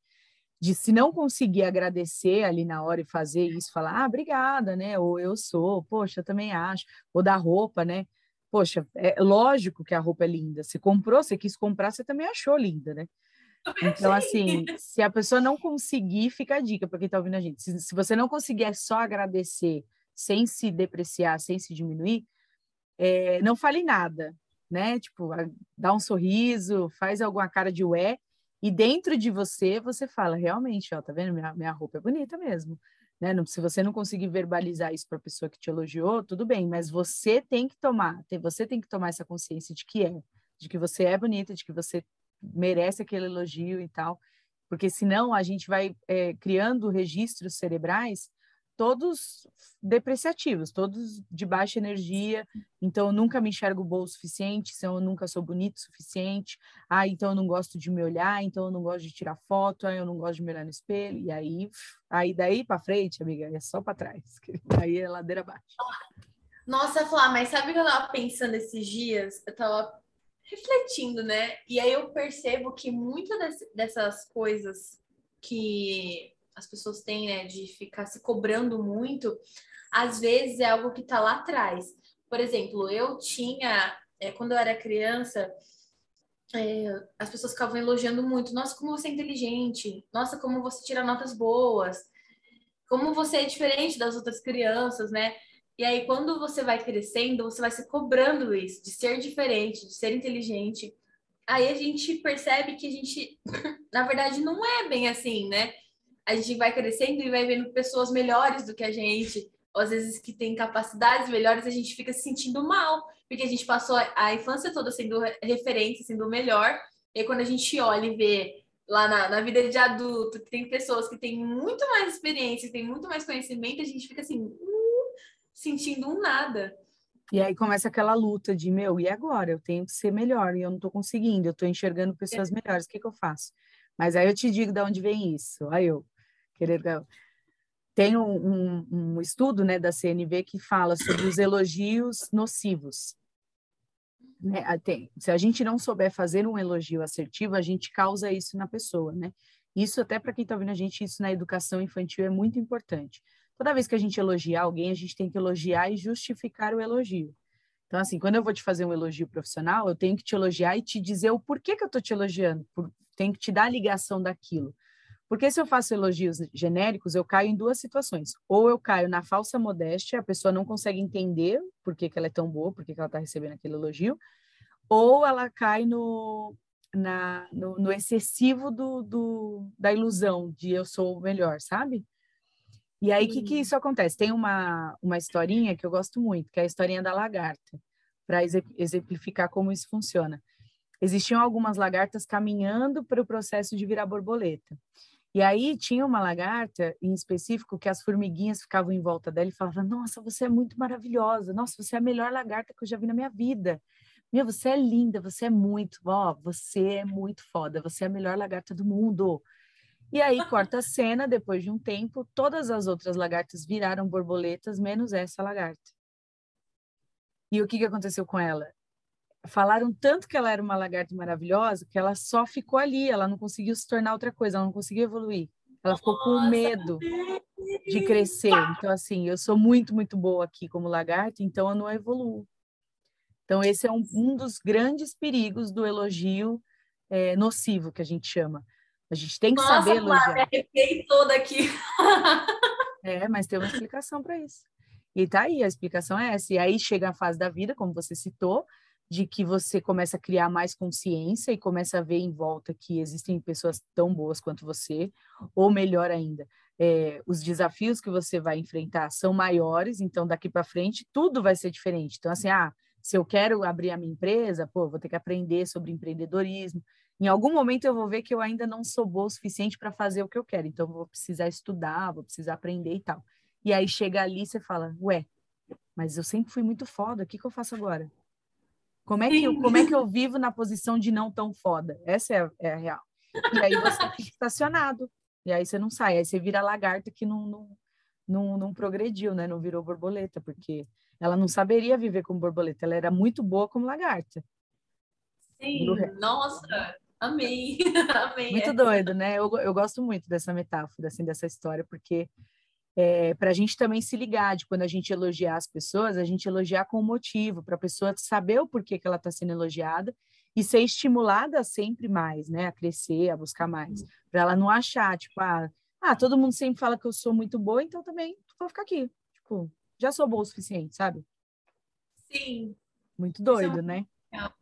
A: de se não conseguir agradecer ali na hora e fazer isso, falar, ah, obrigada, né? Ou eu sou, poxa, eu também acho, ou da roupa, né? Poxa, é lógico que a roupa é linda. Você comprou, você quis comprar, você também achou linda, né? Então, assim, se a pessoa não conseguir, fica a dica para quem está ouvindo a gente. Se, se, você não conseguir é só agradecer sem se depreciar, sem se diminuir, é, não fale nada, né? Tipo, dá um sorriso, faz alguma cara de ué, e dentro de você, você fala, realmente, ó, tá vendo? Minha, minha roupa é bonita mesmo. Né? se você não conseguir verbalizar isso para a pessoa que te elogiou, tudo bem, mas você tem que tomar, você tem que tomar essa consciência de que é, de que você é bonita, de que você merece aquele elogio e tal, porque senão a gente vai é, criando registros cerebrais todos depreciativos, todos de baixa energia. Então, eu nunca me enxergo boa o suficiente, então eu nunca sou bonito o suficiente. Ah, então eu não gosto de me olhar, então eu não gosto de tirar foto, aí eu não gosto de me olhar no espelho. E aí, aí daí para frente, amiga, é só para trás. [laughs] Aí é ladeira abaixo.
B: Nossa, Flá, mas sabe o que eu tava pensando esses dias? Eu tava refletindo, né? E aí eu percebo que muitas dessas coisas que as pessoas têm, né, de ficar se cobrando muito, às vezes é algo que está lá atrás. Por exemplo, eu tinha, é, quando eu era criança, é, as pessoas ficavam elogiando muito. Nossa, como você é inteligente. Nossa, como você tira notas boas. Como você é diferente das outras crianças, né? E aí, quando você vai crescendo, você vai se cobrando isso, de ser diferente, de ser inteligente. aí a gente percebe que a gente, [clears throat] na verdade, não é bem assim, né? A gente vai crescendo e vai vendo pessoas melhores do que a gente, ou às vezes que têm capacidades melhores, a gente fica se sentindo mal, porque a gente passou a infância toda sendo referência, sendo o melhor, e quando a gente olha e vê lá na, na vida de adulto que tem pessoas que têm muito mais experiência, têm muito mais conhecimento, a gente fica assim, uh, sentindo um nada.
A: E aí começa aquela luta de, meu, e agora? Eu tenho que ser melhor e eu não estou conseguindo, eu estou enxergando pessoas é. melhores, o que, que eu faço? Mas aí eu te digo de onde vem isso. Aí eu querer. Tem um, um, um estudo né, da CNV que fala sobre os elogios nocivos. Né? Tem, se a gente não souber fazer um elogio assertivo, a gente causa isso na pessoa, né? Isso até para quem está ouvindo a gente, isso na educação infantil é muito importante. Toda vez que a gente elogiar alguém, a gente tem que elogiar e justificar o elogio. Então, assim, quando eu vou te fazer um elogio profissional, eu tenho que te elogiar e te dizer o porquê que eu estou te elogiando. Por, tenho que te dar a ligação daquilo. Porque se eu faço elogios genéricos, eu caio em duas situações. Ou eu caio na falsa modéstia, a pessoa não consegue entender por que, que ela é tão boa, por que, que ela está recebendo aquele elogio, ou ela cai no, na, no, no excessivo do, do, da ilusão de eu sou o melhor, sabe? E aí, o que, que isso acontece? Tem uma, uma historinha que eu gosto muito, que é a historinha da lagarta, para exemplificar como isso funciona. Existiam algumas lagartas caminhando para o processo de virar borboleta. E aí tinha uma lagarta em específico que as formiguinhas ficavam em volta dela e falavam: Nossa, você é muito maravilhosa, nossa, você é a melhor lagarta que eu já vi na minha vida. Meu, você é linda, você é muito, ó, você é muito foda, você é a melhor lagarta do mundo. E aí [laughs] corta a cena, depois de um tempo, todas as outras lagartas viraram borboletas, menos essa lagarta. E o que, que aconteceu com ela? Falaram tanto que ela era uma lagarta maravilhosa que ela só ficou ali, ela não conseguiu se tornar outra coisa, ela não conseguiu evoluir. Ela ficou com medo de crescer. Então, assim, eu sou muito, muito boa aqui como lagarta, então eu não evoluo. Então, esse é um, um dos grandes perigos do elogio é, nocivo, que a gente chama. A gente tem que Nossa, saber elogiar. Nossa,
B: arrepiei toda aqui. [laughs]
A: é, mas tem uma explicação para isso. E tá aí, a explicação é essa. E aí chega a fase da vida, como você citou, de que você começa a criar mais consciência e começa a ver em volta que existem pessoas tão boas quanto você, ou melhor ainda, é, os desafios que você vai enfrentar são maiores, então daqui para frente tudo vai ser diferente. Então, assim, ah, se eu quero abrir a minha empresa, pô, vou ter que aprender sobre empreendedorismo, em algum momento eu vou ver que eu ainda não sou boa o suficiente para fazer o que eu quero, então vou precisar estudar, vou precisar aprender e tal. E aí chega ali e você fala, ué, mas eu sempre fui muito foda, o que, que eu faço agora? Como é, que eu, como é que eu vivo na posição de não tão foda? Essa é a, é a real. E aí você [laughs] fica estacionado, e aí você não sai, aí você vira lagarta que não, não, não, não progrediu, né? Não virou borboleta, porque ela não saberia viver como borboleta, ela era muito boa como lagarta.
B: Sim, nossa, Amei, [laughs] amei.
A: Muito essa. doido, né? Eu, eu gosto muito dessa metáfora, assim, dessa história, porque é, para a gente também se ligar de quando a gente elogiar as pessoas, a gente elogiar com motivo, para a pessoa saber o porquê que ela está sendo elogiada e ser estimulada sempre mais, né? A crescer, a buscar mais. Para ela não achar, tipo, ah, ah, todo mundo sempre fala que eu sou muito boa, então também vou ficar aqui. Tipo, já sou boa o suficiente, sabe?
B: Sim.
A: Muito doido, é né?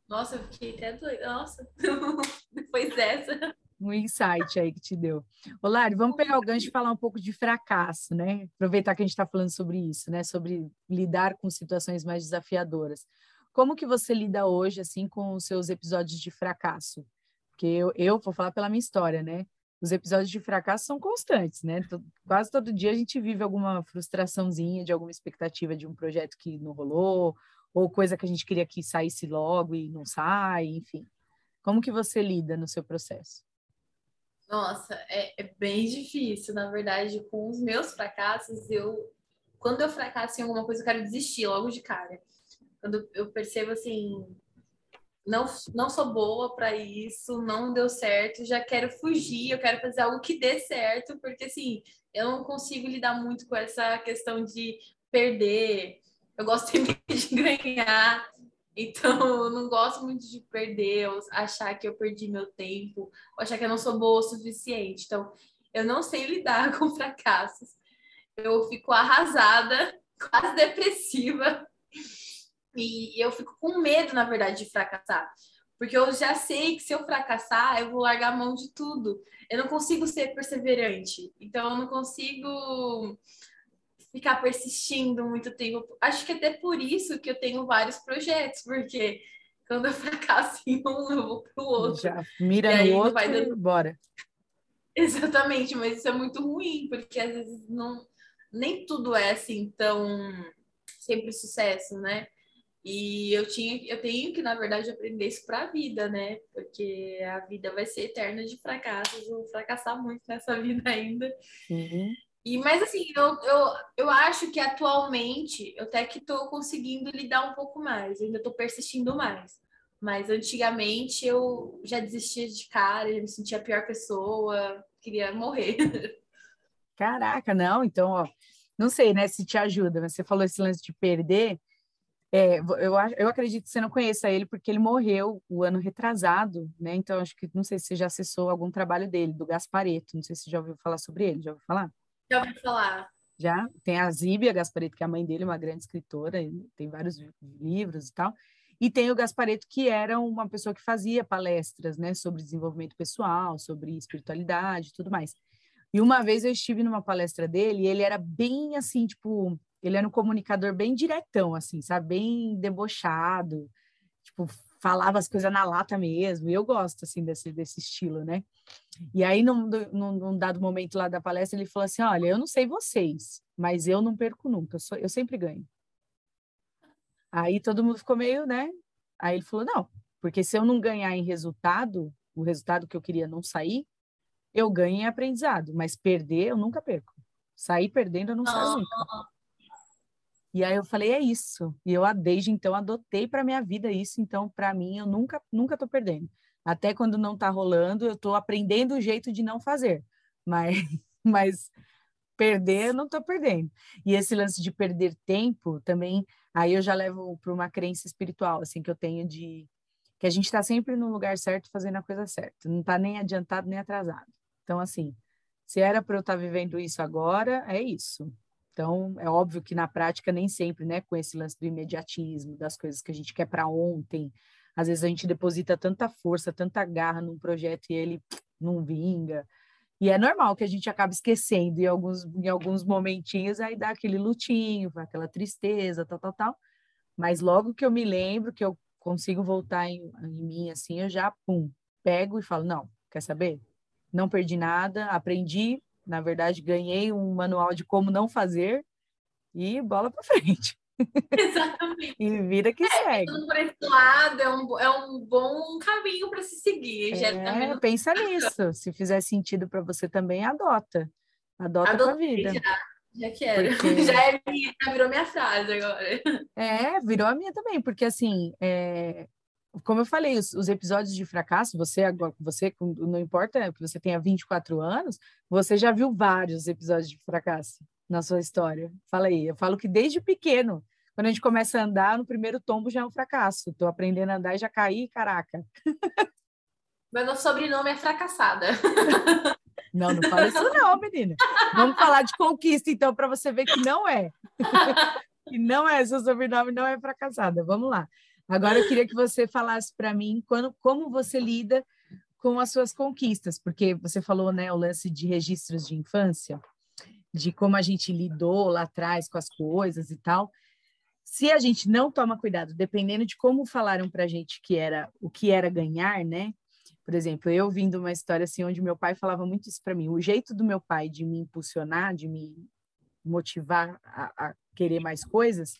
B: Nossa, eu fiquei até doida. Nossa, [laughs] depois dessa.
A: Um insight aí que te deu. Olá, vamos pegar o gancho e falar um pouco de fracasso, né? Aproveitar que a gente está falando sobre isso, né? Sobre lidar com situações mais desafiadoras. Como que você lida hoje, assim, com os seus episódios de fracasso? Porque eu, eu vou falar pela minha história, né? Os episódios de fracasso são constantes, né? Quase todo dia a gente vive alguma frustraçãozinha de alguma expectativa de um projeto que não rolou, ou coisa que a gente queria que saísse logo e não sai, enfim. Como que você lida no seu processo?
B: Nossa, é, é bem difícil, na verdade, com os meus fracassos, eu quando eu fracasso em alguma coisa, eu quero desistir logo de cara. Quando eu percebo assim, não, não sou boa para isso, não deu certo, já quero fugir, eu quero fazer algo que dê certo, porque assim, eu não consigo lidar muito com essa questão de perder, eu gosto [laughs] de ganhar. Então, [laughs] eu não gosto muito de perder, achar que eu perdi meu tempo, achar que eu não sou boa o suficiente. Então, eu não sei [laughs] lidar com fracassos. Eu fico arrasada, [laughs] quase depressiva. E eu fico com medo, na verdade, de fracassar. Porque eu já sei que se eu fracassar, eu vou largar a mão de tudo. Eu não consigo ser perseverante. Então, eu não consigo ficar persistindo muito tempo. Acho que até por isso que eu tenho vários projetos, porque quando eu [laughs] fracasso em um, eu vou pro outro.
A: Já mira no outro vai dando... bora.
B: Exatamente, mas isso é muito ruim, porque às vezes não nem tudo é assim tão sempre sucesso, né? E eu tinha, eu tenho que, na verdade, aprender isso para a vida, né? Porque a vida vai ser eterna de fracassos, eu vou fracassar muito nessa [laughs] vida ainda. Uhum. E, mas assim, eu, eu, eu acho que atualmente eu até que estou conseguindo lidar um pouco mais, ainda estou persistindo mais. Mas antigamente eu já desistia de cara, eu me sentia a pior pessoa, queria morrer. [laughs]
A: Caraca, não, então, ó, não sei, né, se te ajuda, mas você falou esse lance de perder, é, eu, eu acredito que você não conheça ele porque ele morreu o ano retrasado, né? Então acho que não sei se você já acessou algum trabalho dele, do Gaspareto. Não sei se você já ouviu falar sobre ele. Já ouviu falar?
B: Já ouvi falar.
A: Já tem a Zíbia Gaspareto, que é a mãe dele, uma grande escritora, tem vários livros e tal. E tem o Gaspareto, que era uma pessoa que fazia palestras, né, sobre desenvolvimento pessoal, sobre espiritualidade e tudo mais. E uma vez eu estive numa palestra dele e ele era bem assim, tipo, ele era um comunicador bem diretão, assim, sabe? Bem debochado, tipo, falava as coisas na lata mesmo. E eu gosto, assim, desse, desse estilo, né? E aí, num, num, num, dado momento lá da palestra, ele falou assim: Olha, eu não sei vocês, mas eu não perco nunca, eu, sou, eu sempre ganho. Aí todo mundo ficou meio, né? Aí ele falou: não, porque se eu não ganhar em resultado, o resultado que eu queria não sair, eu ganho em aprendizado, mas perder eu nunca perco. Sair perdendo eu não saio nunca. E aí eu falei: é isso. E eu desde então adotei para minha vida isso, então para mim eu nunca nunca tô perdendo. Até quando não tá rolando, eu tô aprendendo o jeito de não fazer. Mas [laughs] mas perder, eu não estou perdendo. E esse lance de perder tempo também, aí eu já levo para uma crença espiritual, assim, que eu tenho de que a gente está sempre no lugar certo fazendo a coisa certa, não está nem adiantado nem atrasado. Então, assim, se era para eu estar tá vivendo isso agora, é isso. Então, é óbvio que na prática nem sempre, né, com esse lance do imediatismo, das coisas que a gente quer para ontem, às vezes a gente deposita tanta força, tanta garra num projeto e ele não vinga. E é normal que a gente acabe esquecendo em alguns, em alguns momentinhos, aí dá aquele lutinho, aquela tristeza, tal, tal, tal. Mas logo que eu me lembro, que eu consigo voltar em, em mim, assim, eu já, pum, pego e falo, não, quer saber? Não perdi nada, aprendi, na verdade, ganhei um manual de como não fazer e bola para [laughs] frente.
B: Exatamente.
A: e vida que é, segue.
B: Por esse lado, é um, é um bom caminho para se seguir.
A: É, pensa nisso. Se fizer sentido para você também, adota. Adota a vida.
B: Já. Já quero. Porque... [laughs] Já, é minha, virou minha frase agora.
A: É, virou a minha também, porque assim, é... como eu falei, os, os, episódios de fracasso, você agora, você, não importa que você tenha 24 anos, você já viu vários episódios de fracasso na sua história. Fala aí, eu falo que desde pequeno quando a gente começa a andar, no primeiro tombo já é um fracasso. Estou aprendendo a andar e já caí, caraca. [laughs]
B: Meu sobrenome é fracassada. [laughs]
A: Não, não fala isso não, menina. Vamos falar de conquista, então, para você ver que não é. [laughs] que não é, seu sobrenome não é fracassada. Vamos lá. Agora eu queria que você falasse para mim quando, como você lida com as suas conquistas, porque você falou, né, o lance de registros de infância, de como a gente lidou lá atrás com as coisas e tal se a gente não toma cuidado, dependendo de como falaram para a gente que era o que era ganhar, né? Por exemplo, eu vindo uma história assim onde meu pai falava muito isso para mim. O jeito do meu pai de me impulsionar, de me motivar a, a querer mais coisas,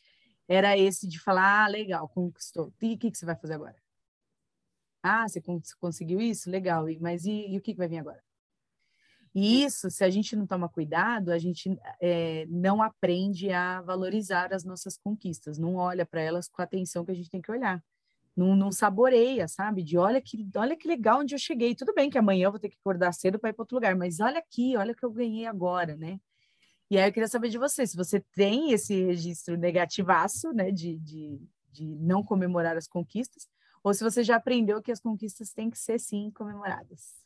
A: era esse de falar: ah, legal, conquistou. E o que, que você vai fazer agora? Ah, você conseguiu isso? Legal. Mas e, e o que, que vai vir agora? E isso, se a gente não toma cuidado, a gente é, não aprende a valorizar as nossas conquistas, não olha para elas com a atenção que a gente tem que olhar. Não, não, saboreia, sabe? De olha que, olha que legal onde eu cheguei. Tudo bem que amanhã eu vou ter que acordar cedo para ir para outro lugar, mas olha aqui, olha o que eu ganhei agora, né? E aí eu queria saber de você, se você tem esse registro negativaço, né, de, de, de não comemorar as conquistas, ou se você já aprendeu que as conquistas têm que ser, sim, comemoradas.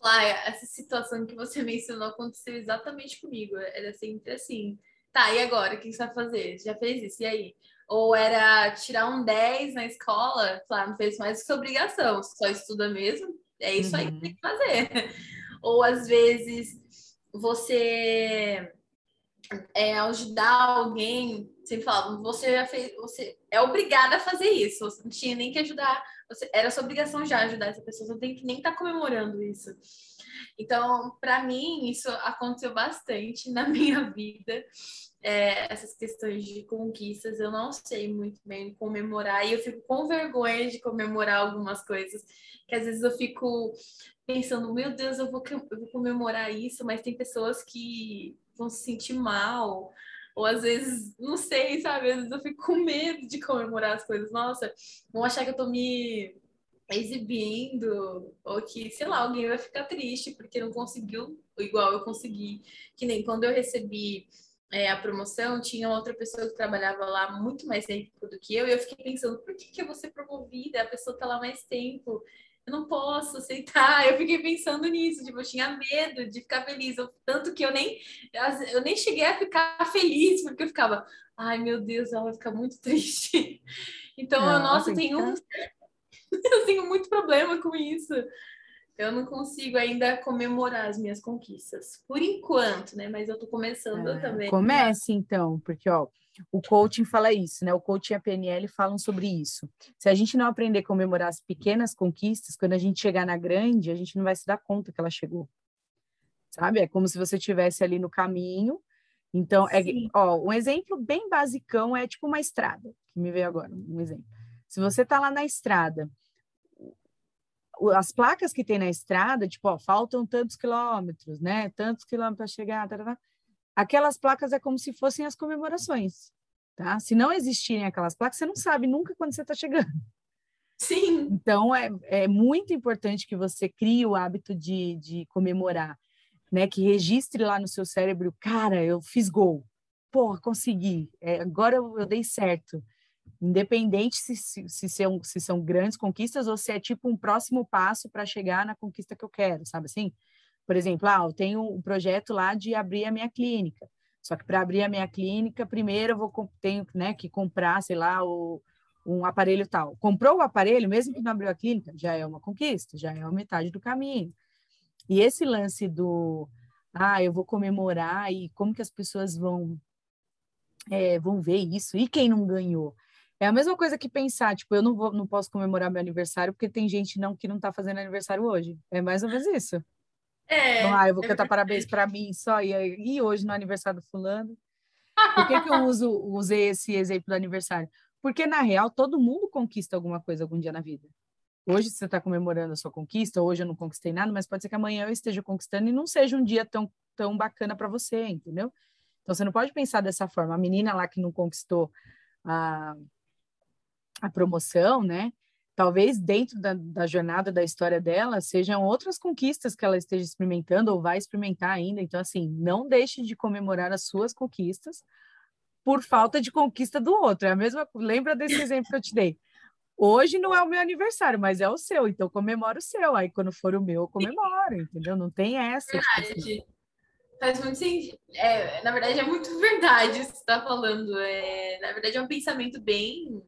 B: Laia, essa situação que você mencionou aconteceu exatamente comigo. Era sempre assim. Tá, e agora? O que você vai fazer? Já fez isso? E aí? Ou era tirar um 10 na escola, claro, não fez mais que sua obrigação, só estuda mesmo, é isso uhum. aí que tem que fazer. Ou às vezes você é, ajudar alguém, sempre falava, você já fez, você é obrigada a fazer isso, você não tinha nem que ajudar, você, era sua obrigação já ajudar essa pessoa, você não tem que nem estar tá comemorando isso. Então, para mim, isso aconteceu bastante na [laughs] minha vida. É, essas questões de conquistas, eu não sei muito bem comemorar e eu fico com vergonha de comemorar algumas coisas, que às vezes eu fico pensando, meu Deus, eu vou, eu vou comemorar isso, mas tem pessoas que vão se sentir mal, ou às vezes, não sei, sabe? Às vezes eu fico com medo de comemorar as coisas. Nossa, vão achar que eu tô me exibindo, ou que, sei lá, alguém vai ficar triste porque não conseguiu igual eu consegui. Que nem quando eu recebi é, a promoção, tinha outra pessoa que trabalhava lá muito mais tempo do que eu, e eu fiquei pensando, por que, que eu vou ser promovida? A pessoa tá lá mais tempo eu não posso aceitar. Eu fiquei pensando nisso, tipo, eu tinha medo de ficar feliz, eu, tanto que eu nem eu nem cheguei a ficar feliz, porque eu ficava, ai meu Deus, ela vai ficar muito [laughs] triste. Então, não, eu, nossa, eu tenho um, [laughs] eu tenho muito problema com isso. Eu não consigo ainda comemorar as minhas conquistas, por enquanto, né? Mas eu tô começando é, também.
A: Comece então, porque ó, o coaching fala isso, né? O coaching e a PNL falam sobre isso. Se a gente não aprender a comemorar as pequenas conquistas, quando a gente chegar na grande, a gente não vai se dar conta que ela chegou. Sabe? É como se você estivesse ali no caminho. Então, é, ó, um exemplo bem basicão é tipo uma estrada, que me veio agora, um exemplo. Se você tá lá na estrada, as placas que tem na estrada, tipo, ó, faltam tantos quilômetros, né? Tantos quilômetros para chegar, tá aquelas placas é como se fossem as comemorações, tá? Se não existirem aquelas placas, você não sabe nunca quando você está chegando.
B: Sim.
A: Então, é, é muito importante que você crie o hábito de, de comemorar, né? Que registre lá no seu cérebro, cara, eu fiz gol. Porra, consegui. É, agora eu, eu, dei certo. Independente se, se, se, são, se são grandes conquistas ou se é tipo um próximo passo para chegar na conquista que eu quero, sabe assim? Por exemplo, ah, eu tenho um projeto lá de abrir a minha clínica. Só que para abrir a minha clínica, primeiro eu vou tenho né, que comprar, sei lá, o, um aparelho tal. Comprou o aparelho, mesmo que não abriu a clínica, já é uma conquista, já é a metade do caminho. E esse lance do, ah, eu vou comemorar e como que as pessoas vão é, vão ver isso e quem não ganhou. É a mesma coisa que pensar, tipo, eu não vou, não posso comemorar meu aniversário porque tem gente não que não está fazendo aniversário hoje. É mais ou menos isso.
B: É,
A: ah, eu vou cantar é parabéns para mim só, e, e hoje no aniversário do fulano. Por que, que eu uso, usei esse exemplo do aniversário? Porque, na real, todo mundo conquista alguma coisa algum dia na vida. Hoje você está comemorando a sua conquista, hoje eu não conquistei nada, mas pode ser que amanhã eu esteja conquistando e não seja um dia tão, tão bacana para você, entendeu? Então você não pode pensar dessa forma. A menina lá que não conquistou a, a promoção, né? Talvez dentro da, da, jornada da história dela sejam outras conquistas que ela esteja experimentando ou vai experimentar ainda. Então, assim, não deixe de comemorar as suas conquistas por falta de conquista do outro. É a mesma. Lembra desse exemplo que eu te dei? Hoje não é o meu aniversário, mas é o seu, então comemora o seu. Aí quando for o meu, eu comemoro, entendeu? Não tem essa.
B: Tipo assim. Verdade. Tipo Faz muito sentido. É, na verdade, é muito verdade isso que você está falando. É, na verdade, é um pensamento bem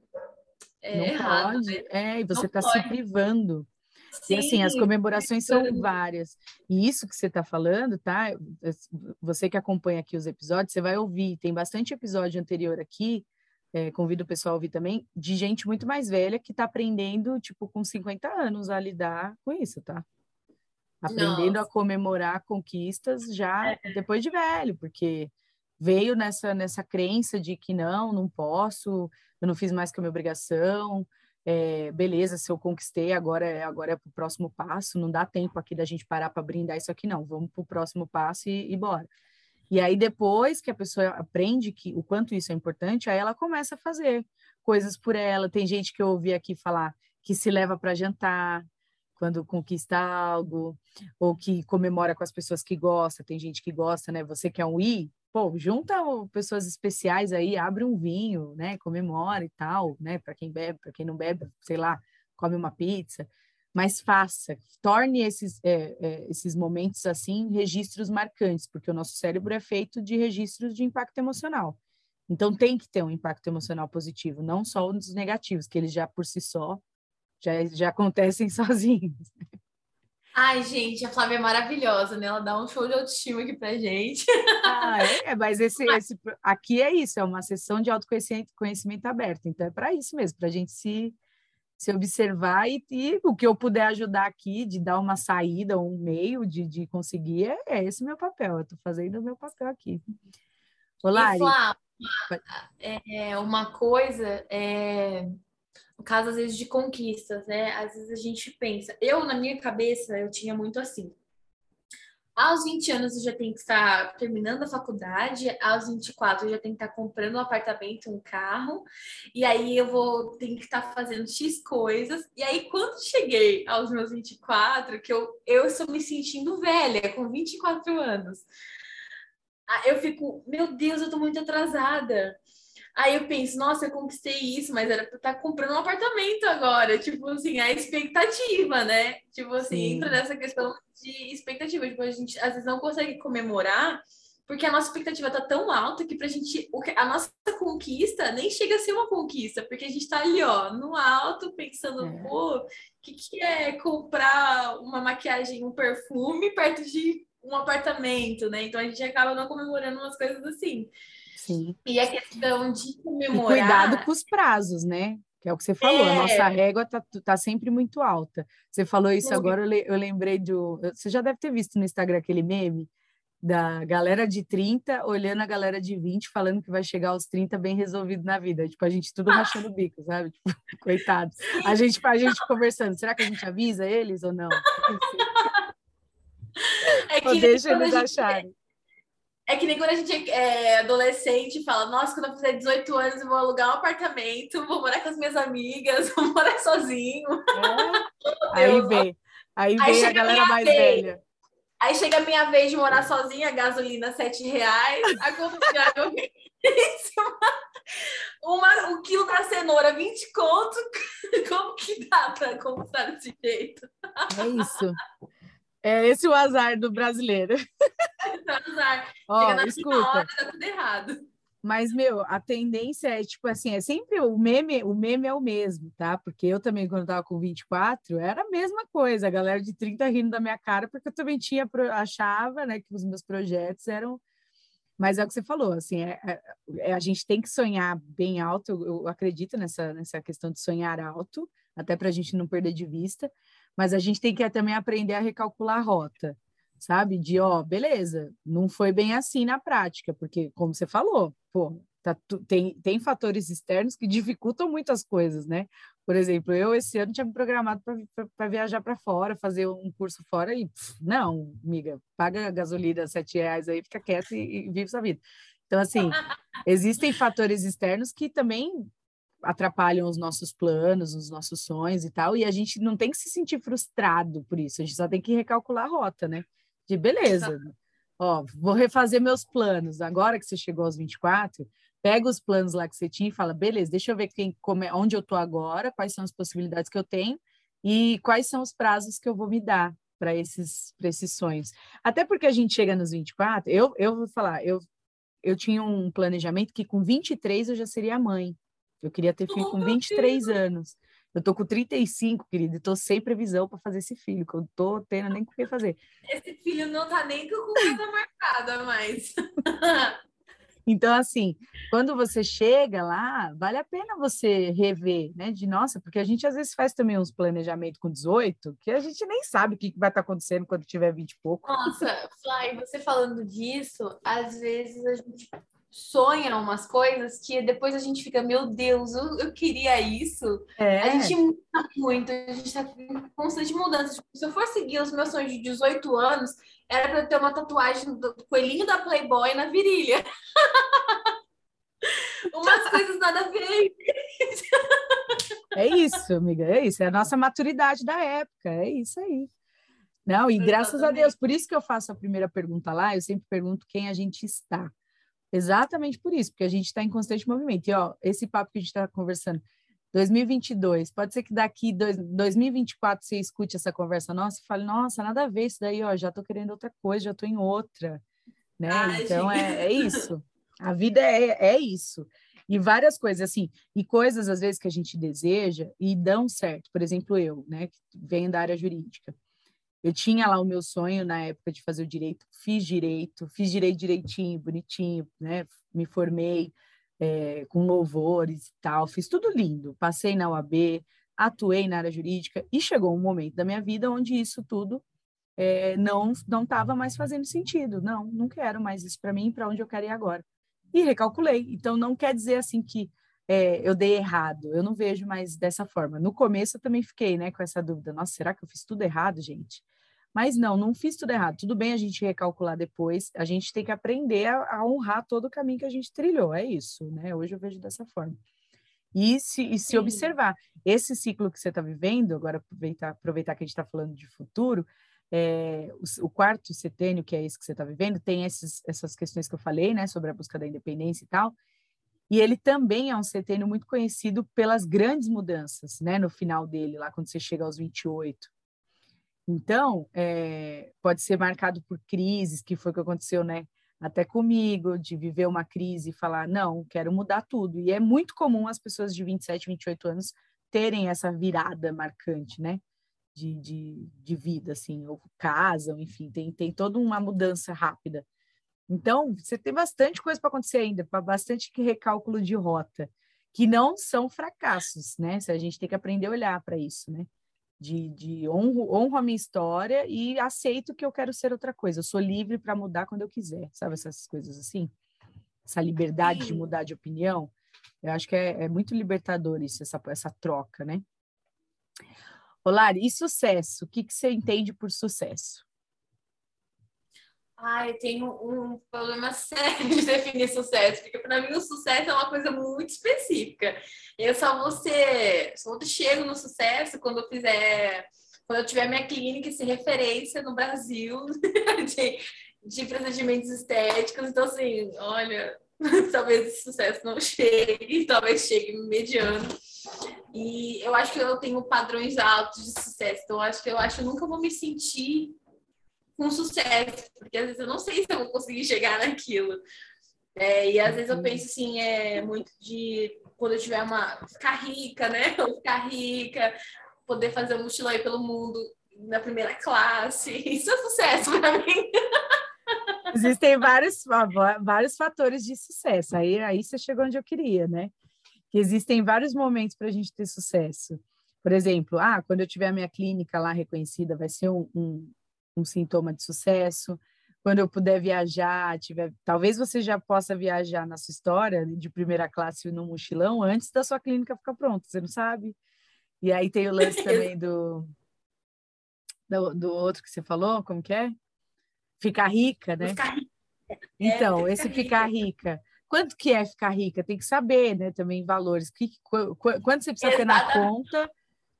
B: é
A: não
B: errado,
A: pode. Né? É, e você está se privando. Sim, e assim, as comemorações são várias. E isso que você está falando, tá? Você que acompanha aqui os episódios, você vai ouvir. Tem bastante episódio anterior aqui, é, convido o pessoal a ouvir também, de gente muito mais velha que está aprendendo, tipo, com 50 anos a lidar com isso, tá? Aprendendo Nossa. a comemorar conquistas já é. depois de velho, porque veio nessa, nessa crença de que não, não posso, eu não fiz mais que a minha obrigação, é, beleza, se eu conquistei, agora é, agora é para o próximo passo, não dá tempo aqui da gente parar para brindar isso aqui, não, vamos para o próximo passo e, e bora. E aí, depois que a pessoa aprende que o quanto isso é importante, aí ela começa a fazer coisas por ela. Tem gente que eu ouvi aqui falar que se leva para jantar quando conquista algo, ou que comemora com as pessoas que gosta. Tem gente que gosta, né? Você quer um i, pô, junta pessoas especiais aí, abre um vinho, né, comemora e tal, né, para quem bebe, para quem não bebe, sei lá, come uma pizza, mas faça, torne esses, é, é, esses momentos assim registros marcantes, porque o nosso cérebro é feito de registros de impacto emocional. Então tem que ter um impacto emocional positivo, não só os negativos, que eles já por si só já, já acontecem [laughs] sozinhos.
B: Ai, gente, a Flávia é maravilhosa, né? Ela dá um show de autoestima aqui pra gente.
A: Ah, é, mas esse, esse aqui é isso, é uma sessão de autoconhecimento conhecimento aberto. Então é para isso mesmo, para a gente se, se observar e, e, o que eu puder ajudar aqui, de dar uma saída, um meio de, de conseguir, é, é esse meu papel. Eu estou fazendo o meu papel aqui.
B: Olá, Flávia, é, uma coisa é no caso, às vezes, de conquistas, né? Às vezes a gente pensa. Eu, na minha cabeça, eu tinha muito assim. Aos 20 anos eu já tenho que estar terminando a faculdade, aos 24 eu já tenho que estar comprando um apartamento, um carro, e aí eu vou ter que estar fazendo X coisas. E aí, quando cheguei aos meus 24, que eu, eu estou me sentindo velha, com 24 anos, eu fico, meu Deus, eu estou muito atrasada. Aí eu penso, nossa, eu conquistei isso, mas era pra estar tá comprando um apartamento agora. Tipo assim, a expectativa, né? Tipo assim, Sim. entra nessa questão de expectativa. Tipo, a gente às vezes não consegue comemorar porque a nossa expectativa tá tão alta que pra gente, a nossa conquista nem chega a ser uma conquista, porque a gente tá ali, ó, no alto, pensando, é. pô, o que, que é comprar uma maquiagem, um perfume perto de um apartamento, né? Então a gente acaba não comemorando umas coisas assim.
A: Sim.
B: E a questão de comemorar.
A: E cuidado com os prazos, né? Que é o que você falou, é. a nossa régua tá, tá sempre muito alta. Você falou isso agora, eu, lembrei do. Você já deve ter visto no Instagram aquele meme da galera de 30 olhando a galera de 20 falando que vai chegar aos 30 bem resolvido na vida. Tipo, a gente tudo rachando o bico, sabe? [laughs] Tipo, coitados. A gente, a gente conversando, será que a gente avisa eles ou não? [laughs] É que ou deixa eles acharem.
B: É que nem quando a gente é adolescente fala, nossa, quando eu fizer 18 anos eu vou alugar um apartamento, vou morar com as minhas amigas, [laughs] vou morar sozinho.
A: É. Aí vem, aí vem aí a galera a mais vez. velha.
B: Aí chega a minha vez de morar sozinha, gasolina 7 reais, a conta de uma, um quilo da cenoura, 20 conto. [laughs] Como que dá para comprar desse jeito?
A: É isso. É esse o azar do brasileiro. [laughs]
B: É azar. Ó, escuta. Hora, tá tudo errado.
A: Mas, meu, a tendência é, tipo assim, é sempre o meme, o meme é o mesmo, tá? Porque eu também, quando eu tava com 24, era a mesma coisa, a galera de 30 rindo da minha cara, porque eu também tinha, achava, né, que os meus projetos eram. Mas é o que você falou, assim, é, é, é a gente tem que sonhar bem alto, eu, eu acredito nessa, nessa questão de sonhar alto, até para a gente não perder de vista, mas a gente tem que também aprender a recalcular a rota, sabe? De, ó, beleza, não foi bem assim na prática, porque, como você falou, pô, tá, tem, tem fatores externos que dificultam muitas coisas, né? Por exemplo, eu esse ano tinha me programado para viajar para fora, fazer um curso fora e, pff, não, amiga, paga a gasolina sete reais aí, fica quieto e, e vive sua vida. Então, assim, [laughs] existem fatores externos que também atrapalham os nossos planos, os nossos sonhos e tal, e a gente não tem que se sentir frustrado por isso, a gente só tem que recalcular a rota, né? De beleza, ó, vou refazer meus planos, agora que você chegou aos 24, pega os planos lá que você tinha e fala, beleza, deixa eu ver quem, como, é, onde eu tô agora, quais são as possibilidades que eu tenho e quais são os prazos que eu vou me dar para esses, esses sonhos. Até porque a gente chega nos 24, eu, eu vou falar, eu, eu tinha um planejamento que com 23 eu já seria mãe. Eu queria ter filho oh, com 23 Deus. anos. Eu tô com 35, querido, e tô sem previsão para fazer esse filho, que eu tô tendo nem o que fazer.
B: Esse filho não tá nem com coisa marcada mais. [laughs]
A: então, assim, quando você chega lá, vale a pena você rever, né? De nossa, porque a gente às vezes faz também uns planejamentos com 18, que a gente nem sabe o que vai estar tá acontecendo quando tiver 20 e pouco.
B: Nossa, Fly, você falando disso, às vezes a gente sonha umas coisas que depois a gente fica, meu Deus, eu, eu queria isso. É. A gente muda muito, a gente tá em constante mudança. Tipo, se eu for seguir os meus sonhos de 18 anos, era para eu ter uma tatuagem do coelhinho da Playboy na virilha. [laughs] Umas coisas nada a ver.
A: é isso, amiga, é isso. É a nossa maturidade da época, é isso aí. Não, e graças a Deus, por isso que eu faço a primeira pergunta lá, eu sempre pergunto quem a gente está. Exatamente por isso, porque a gente está em constante movimento. E, ó, esse papo que a gente está conversando, 2022, pode ser que daqui dois, 2024 você escute essa conversa nossa e fale, nossa, nada a ver isso daí, ó, já estou querendo outra coisa, já estou em outra, né? Ai, então, é, é, [laughs] isso. A vida é, é isso. E várias coisas, assim, e coisas às vezes que a gente deseja e dão certo. Por exemplo, eu, né, que venho da área jurídica. Eu tinha lá o meu sonho na época de fazer o direito, fiz direito, fiz direito direitinho, bonitinho, né? Me formei é, com louvores e tal, fiz tudo lindo. Passei na UAB, atuei na área jurídica e chegou um momento da minha vida onde isso tudo é, não não estava mais fazendo sentido. Não, não quero mais isso para mim, para onde eu quero ir agora. E recalculei. Então não quer dizer assim que é, eu dei errado. Eu não vejo mais dessa forma. No começo eu também fiquei, né, com essa dúvida. Nossa, será que eu fiz tudo errado, gente? Mas não, não fiz tudo errado. Tudo bem a gente recalcular depois. A gente tem que aprender a, a honrar todo o caminho que a gente trilhou. É isso, né? Hoje eu vejo dessa forma. E se, e se observar. Esse ciclo que você está vivendo, agora aproveitar, aproveitar que a gente está falando de futuro, é, o, o, quarto setênio, que é esse que você está vivendo, tem esses, essas questões que eu falei, né, sobre a busca da independência e tal, e ele também é um setênio muito conhecido pelas grandes mudanças, né, no final dele, lá quando você chega aos 28. Então, é, pode ser marcado por crises, que foi o que aconteceu, né, até comigo, de viver uma crise e falar, não, quero mudar tudo. E é muito comum as pessoas de 27, 28 anos terem essa virada marcante, né? De, de, de vida, assim, ou casam, enfim, tem, tem toda uma mudança rápida. Então, você tem bastante coisa para acontecer ainda, bastante recálculo de rota, que não são fracassos, né? Se a gente tem que aprender a olhar para isso, né? De, de honro, honro a minha história e aceito que eu quero ser outra coisa. Eu sou livre para mudar quando eu quiser, sabe? Essas coisas assim. Essa liberdade de mudar de opinião. Eu acho que é, é muito libertador isso, essa, essa troca, né? Olá, e sucesso? O que, que você entende por sucesso?
B: Ai, tenho um problema [laughs] sério de definir sucesso, porque para mim o sucesso é uma coisa muito específica. Eu só vou ser, só chego no sucesso quando eu fizer, quando eu tiver minha clínica e referência no Brasil [laughs] de, de procedimentos estéticos. Então, assim, olha, [laughs] talvez esse sucesso não chegue, talvez chegue mediano. E eu acho que eu tenho padrões altos de sucesso, então eu acho que eu acho que eu nunca vou me sentir com sucesso, porque às vezes eu não sei se eu vou conseguir chegar naquilo. É, e às vezes eu uhum. penso assim, é muito de quando eu tiver uma ficar rica, né? [laughs] Ou ficar rica, poder fazer um mochilão aí pelo mundo na primeira classe. [laughs] Isso é sucesso para mim. [laughs]
A: Existem vários, vários fatores de sucesso. Aí, aí você chegou onde eu queria, né? Que existem vários momentos para a gente ter sucesso. Por exemplo, ah, quando eu tiver a minha clínica lá reconhecida, vai ser um, um, um sintoma de sucesso. Quando eu puder viajar, tiver, talvez você já possa viajar na sua história de primeira classe no mochilão antes da sua clínica ficar pronta, você não sabe? E aí tem o lance [laughs] também do, do, do outro que você falou, como que é? Ficar rica, né? Ficar rica. Então, é, esse ficar rica. Quanto que é ficar rica? Tem que saber, né? Também valores. Que, quanto você precisa Exatamente. ter na conta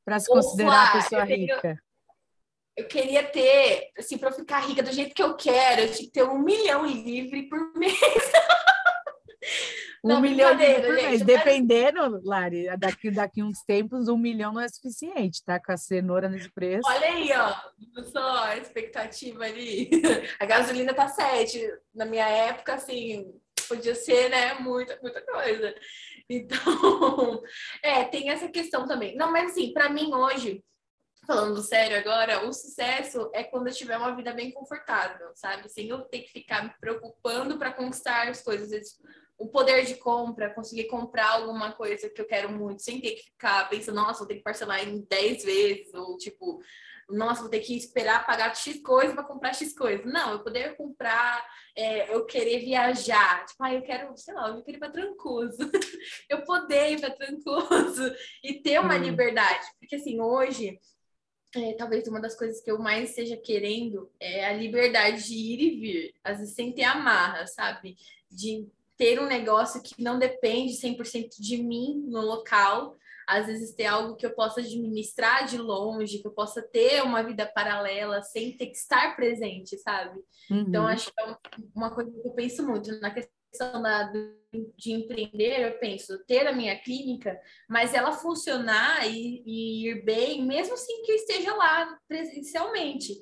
A: para se considerar pessoa rica?
B: Eu queria ter, assim, para ficar rica do jeito que eu quero, eu tinha que ter um milhão livre por [laughs] mês.
A: Um não, milhão livre por mês. Dependendo, Lari, daqui, daqui uns tempos, um milhão não é suficiente, tá? Com a cenoura nesse preço.
B: Olha aí, ó. Só a expectativa ali. [laughs] A gasolina tá sete. Na minha época, assim, podia ser, né? Muita, muita coisa. Então, [laughs] é, tem essa questão também. Não, mas assim, para mim hoje, falando sério agora, o sucesso é quando eu tiver uma vida bem confortável, sabe? Sem eu ter que ficar me preocupando para conquistar as coisas. O poder de compra, conseguir comprar alguma coisa que eu quero muito, sem ter que ficar pensando, nossa, vou ter que parcelar em 10 vezes, ou tipo, nossa, vou ter que esperar pagar X coisa para comprar X coisa. Não, eu poder comprar, é, eu querer viajar. Tipo, ah, eu quero, sei lá, eu quero ir para Trancoso. [laughs] eu poder ir para Trancoso [laughs] e ter uma hum. liberdade. Porque assim, hoje é, talvez uma das coisas que eu mais esteja querendo é a liberdade de ir e vir, às vezes sem ter amarra, sabe? De ter um negócio que não depende 100% de mim no local, às vezes ter algo que eu possa administrar de longe, que eu possa ter uma vida paralela sem ter que estar presente, sabe? Uhum. Então, acho que é uma coisa que eu penso muito na questão questão da, de empreender, eu penso, ter a minha clínica, mas ela funcionar e, e, ir bem, mesmo sem que eu esteja lá presencialmente.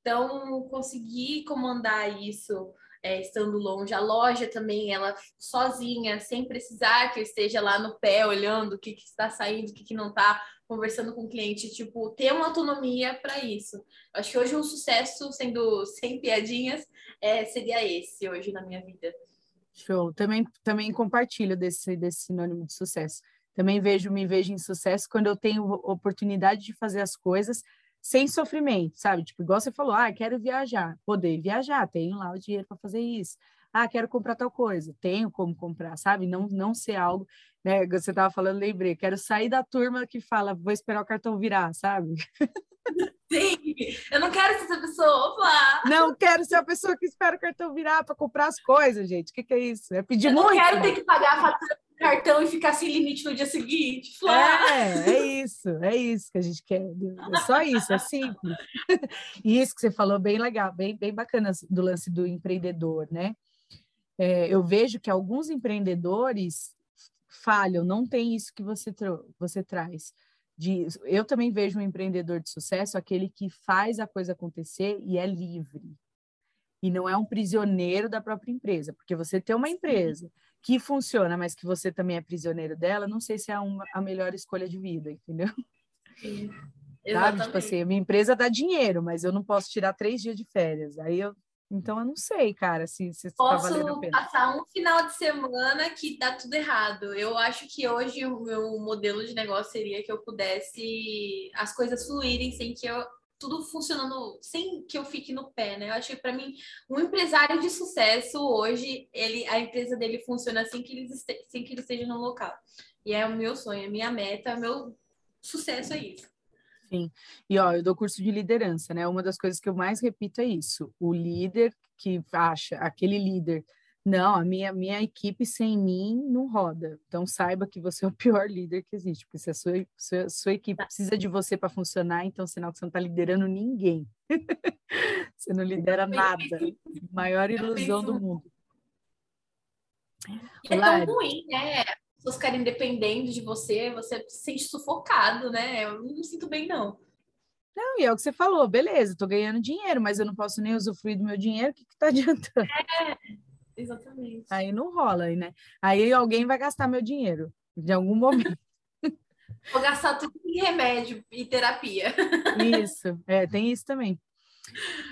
B: Então, conseguir comandar isso é, estando longe. A loja também, ela sozinha, sem precisar que eu esteja lá no pé olhando o que, que está saindo, o que, que não está, conversando com o cliente, tipo, ter uma autonomia para isso. Acho que hoje um sucesso, sendo sem piadinhas, é, seria esse hoje na minha vida.
A: Show. Também, também compartilho desse, desse sinônimo de sucesso. Também vejo, me vejo em sucesso quando eu tenho oportunidade de fazer as coisas sem sofrimento, sabe? Tipo, igual você falou, ah, quero viajar, poder viajar, tenho lá o dinheiro para fazer isso. Ah, quero comprar tal coisa, tenho como comprar, sabe? Não, não ser algo, né? Você estava falando, lembrei, quero sair da turma que fala, vou esperar o cartão virar, sabe? [laughs]
B: Sim, eu não quero ser essa pessoa, opa!
A: Não quero ser a pessoa que espera o cartão virar para comprar as coisas, gente. O que, que, é isso? É pedir
B: eu
A: muito.
B: Eu não quero ter que pagar a fatura do cartão e ficar sem limite no dia seguinte.
A: É, é isso, é isso que a gente quer. É só isso, é simples. E isso que você falou, bem legal, bem, bem bacana do lance do empreendedor, né? É, eu vejo que alguns empreendedores falham, não tem isso que você, você traz de, eu também vejo um empreendedor de sucesso aquele que faz a coisa acontecer e é livre. E não é um prisioneiro da própria empresa, porque você ter uma empresa que funciona, mas que você também é prisioneiro dela, não sei se é uma, a melhor escolha de vida, entendeu?
B: Sim.
A: Sabe? Tipo assim, a minha empresa dá dinheiro, mas eu não posso tirar três dias de férias. Aí eu então eu não sei, cara, se, se
B: Posso tá valendo a pena. passar um final de semana que dá tudo errado. Eu acho que hoje o meu modelo de negócio seria que eu pudesse as coisas fluírem sem que eu tudo funcionando sem que eu fique no pé, né? Eu acho que para mim um empresário de sucesso hoje ele a empresa dele funciona sem que ele sem que ele esteja no local. E é o meu sonho, a minha meta, meu sucesso é isso.
A: Sim. E ó, eu dou curso de liderança, né? Uma das coisas que eu mais repito é isso. O líder que acha, aquele líder, não, a minha, minha equipe sem mim não roda. Então saiba que você é o pior líder que existe, porque se a sua, sua, sua equipe precisa de você para funcionar, então sinal que você não está liderando ninguém. [laughs] você não lidera nada. Maior ilusão do mundo.
B: E é tão ruim, né? Pessoas ficarem dependendo de você, você se sente sufocado, né? Eu não me sinto bem, não.
A: Não, e é o que você falou, beleza, tô ganhando dinheiro, mas eu não posso nem usufruir do meu dinheiro, o que, que tá [laughs] adiantando?
B: É, exatamente.
A: Aí não rola, né? Aí alguém vai gastar meu dinheiro, de algum [laughs] momento.
B: Vou gastar tudo em remédio e terapia.
A: Isso, é, tem isso também.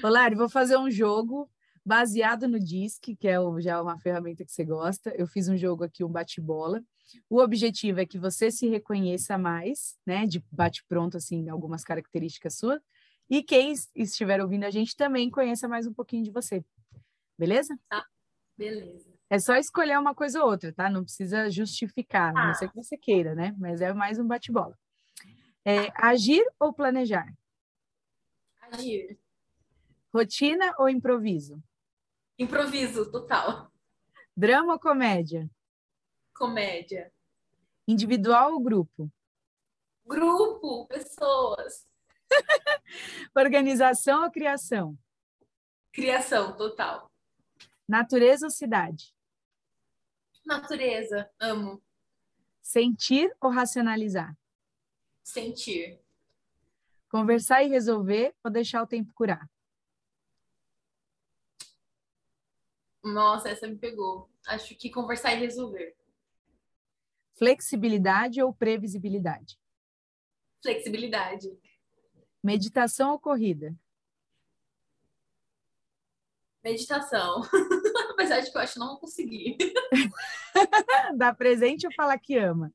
A: Olá, vou fazer um jogo baseado no DISC, que é o, já uma ferramenta que você gosta. Eu fiz um jogo aqui, um bate-bola. O objetivo é que você se reconheça mais, né? De bate-pronto, assim, algumas características suas. E quem estiver ouvindo a gente também conheça mais um pouquinho de você. Beleza?
B: Tá, beleza.
A: É só escolher uma coisa ou outra, tá? Não precisa justificar, ah. não ser que você queira, né? Mas é mais um bate-bola. É, agir ou planejar?
B: Agir.
A: Rotina ou improviso?
B: Improviso, total.
A: Drama ou comédia?
B: Comédia.
A: Individual ou grupo?
B: Grupo, pessoas. [laughs]
A: Organização ou criação?
B: Criação, total.
A: Natureza ou cidade?
B: Natureza, amo.
A: Sentir ou racionalizar?
B: Sentir.
A: Conversar e resolver ou deixar o tempo curar?
B: Nossa, essa me pegou. Acho que conversar e resolver.
A: Flexibilidade ou previsibilidade?
B: Flexibilidade.
A: Meditação ou corrida?
B: Meditação. [laughs] Apesar de que eu acho que não vou conseguir. [laughs]
A: Dá presente ou falar que ama?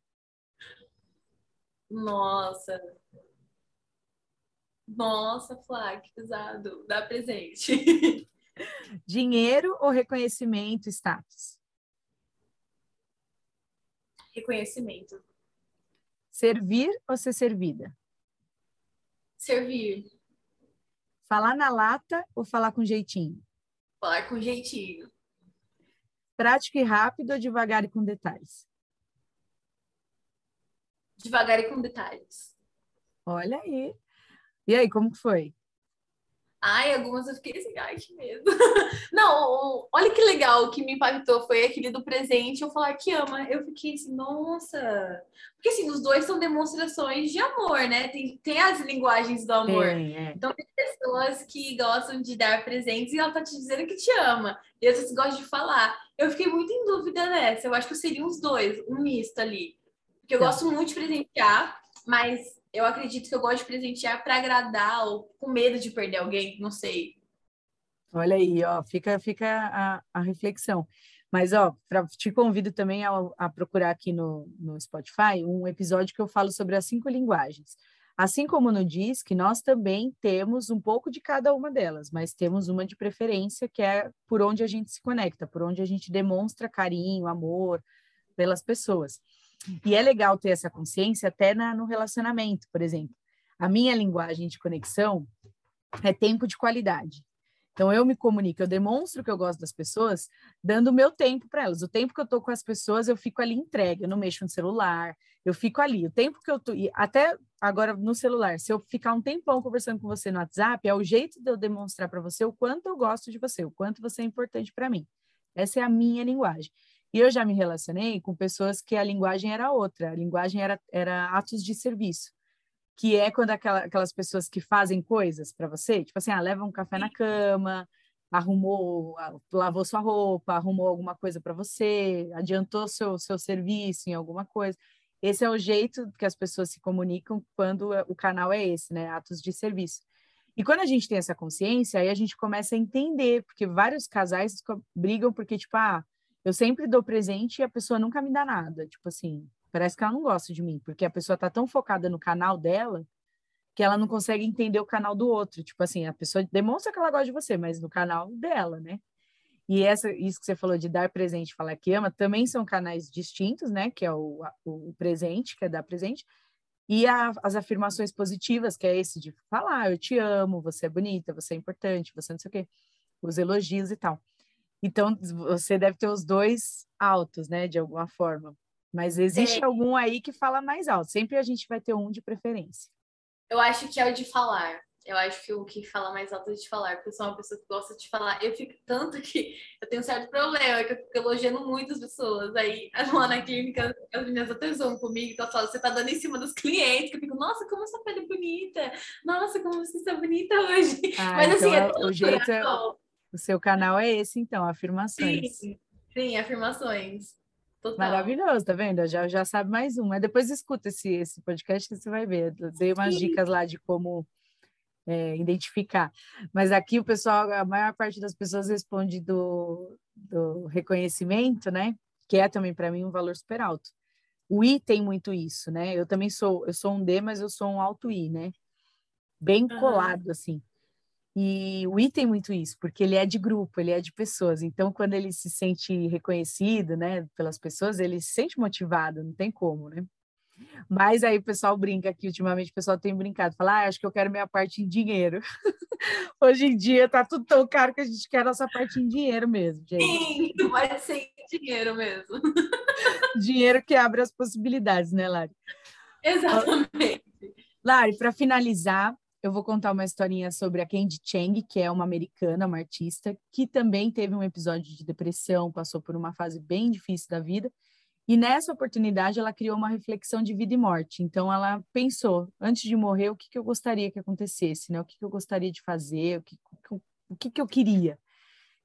B: Nossa. Nossa, Flá, que pesado. Dá presente. [laughs]
A: Dinheiro ou reconhecimento, status?
B: Reconhecimento.
A: Servir ou ser servida?
B: Servir.
A: Falar na lata ou falar com jeitinho?
B: Falar com jeitinho.
A: Prático e rápido ou devagar e com detalhes?
B: Devagar e com detalhes.
A: Olha aí. E aí, como que foi?
B: Ai, algumas eu fiquei assim, ai, que medo. [laughs] Não, olha que legal, o que me impactou foi aquele do presente, eu falar que ama. Eu fiquei assim, nossa. Porque assim, os dois são demonstrações de amor, né? Tem, tem as linguagens do amor. é. Então tem pessoas que gostam de dar presentes e ela tá te dizendo que te ama. E outras gostam de falar. Eu fiquei muito em dúvida nessa. Eu acho que eu seria os dois, um misto ali. Porque eu tá. gosto muito de presentear, mas eu acredito que eu gosto de presentear para agradar ou com medo de perder alguém, não sei.
A: Olha aí, ó, fica, fica a, a reflexão. Mas, ó, pra, te convido também a, a, procurar aqui no, no Spotify um episódio que eu falo sobre as cinco linguagens. Assim como no que nós também temos um pouco de cada uma delas, mas temos uma de preferência, que é por onde a gente se conecta, por onde a gente demonstra carinho, amor pelas pessoas. E é legal ter essa consciência até na, no relacionamento, por exemplo. A minha linguagem de conexão é tempo de qualidade. Então, eu me comunico, eu demonstro que eu gosto das pessoas, dando o meu tempo para elas. O tempo que eu estou com as pessoas, eu fico ali entregue, eu não mexo no celular, eu fico ali. O tempo que eu tô, até agora no celular, se eu ficar um tempão conversando com você no WhatsApp, é o jeito de eu demonstrar para você o quanto eu gosto de você, o quanto você é importante para mim. Essa é a minha linguagem. E eu já me relacionei com pessoas que a linguagem era outra, a linguagem era, era atos de serviço, que é quando aquela, aquelas pessoas que fazem coisas para você, tipo assim, ah, leva um café na cama, arrumou, lavou sua roupa, arrumou alguma coisa para você, adiantou seu, seu serviço em alguma coisa. Esse é o jeito que as pessoas se comunicam quando o canal é esse, né? Atos de serviço. E quando a gente tem essa consciência, aí a gente começa a entender, porque vários casais brigam porque, tipo, ah, eu sempre dou presente e a pessoa nunca me dá nada. Tipo assim, parece que ela não gosta de mim, porque a pessoa tá tão focada no canal dela que ela não consegue entender o canal do outro. Tipo assim, a pessoa demonstra que ela gosta de você, mas no canal dela, né? E essa, isso que você falou de dar presente e falar que ama, também são canais distintos, né? Que é o, o presente, que é dar presente, e a, as afirmações positivas, que é esse de falar, eu te amo, você é bonita, você é importante, você não sei o quê, os elogios e tal. Então, você deve ter os dois altos, né, de alguma forma. Mas existe é. algum aí que fala mais alto. Sempre a gente vai ter um de preferência.
B: Eu acho que é o de falar. Eu acho que o que fala mais alto é de falar, porque eu sou uma pessoa que gosta de falar. Eu fico tanto que eu tenho um certo problema, que eu fico elogiando muitas pessoas. Aí, lá na clínica, as meninas até zoam comigo, então falam, você tá dando em cima dos clientes, que eu fico, nossa, como essa pele é bonita! Nossa, como você está bonita hoje!
A: Ah, Mas assim, então, assim, é o jeito é, o seu canal é esse, então, afirmações.
B: Sim, sim afirmações. Total.
A: Maravilhoso, tá vendo? Já, já sabe mais um. Mas depois escuta esse, esse podcast que você vai ver. Eu dei umas sim. dicas lá de como é, identificar. Mas aqui o pessoal, a maior parte das pessoas responde do, do reconhecimento, né? Que é também para mim um valor super alto. O I tem muito isso, né? Eu também sou, eu sou um D, mas eu sou um alto I, né? Bem colado, uhum. assim. E o I tem muito isso, porque ele é de grupo, ele é de pessoas. Então, quando ele se sente reconhecido, né, pelas pessoas, ele se sente motivado, não tem como, né? Mas aí o pessoal brinca que ultimamente o pessoal tem brincado, fala, ah, acho que eu quero minha parte em dinheiro. [laughs] Hoje em dia tá tudo tão caro que a gente quer a nossa parte em dinheiro mesmo, gente.
B: Sim, vai ser em dinheiro mesmo. [laughs]
A: dinheiro que abre as possibilidades, né, Lari?
B: Exatamente.
A: Lari, para finalizar, eu vou contar uma historinha sobre a Candy Chang, que é uma americana, uma artista, que também teve um episódio de depressão, passou por uma fase bem difícil da vida. E nessa oportunidade, ela criou uma reflexão de vida e morte. Então, ela pensou, antes de morrer, o que, que eu gostaria que acontecesse, né? O que, que eu gostaria de fazer, o que, o que, que eu queria.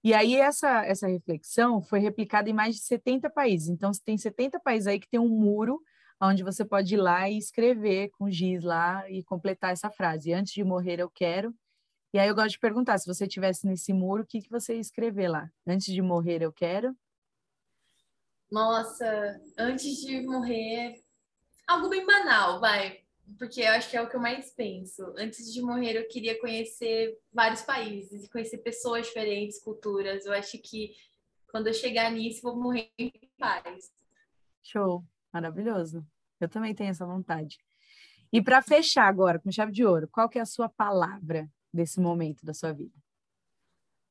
A: E aí, essa, essa reflexão foi replicada em mais de 70 países. Então, tem 70 países aí que tem um muro onde você pode ir lá e escrever com giz lá e completar essa frase. Antes de morrer, eu quero. E aí eu gosto de perguntar, se você tivesse nesse muro, o que, que você ia escrever lá? Antes de morrer, eu quero.
B: Nossa, antes de morrer, algo bem banal, vai. Porque eu acho que é o que eu mais penso. Antes de morrer, eu queria conhecer vários países, conhecer pessoas diferentes, culturas. Eu acho que quando eu chegar nisso, vou morrer em paz.
A: Show. Maravilhoso. Eu também tenho essa vontade. E para fechar agora, com chave de ouro, qual que é a sua palavra desse momento da sua vida?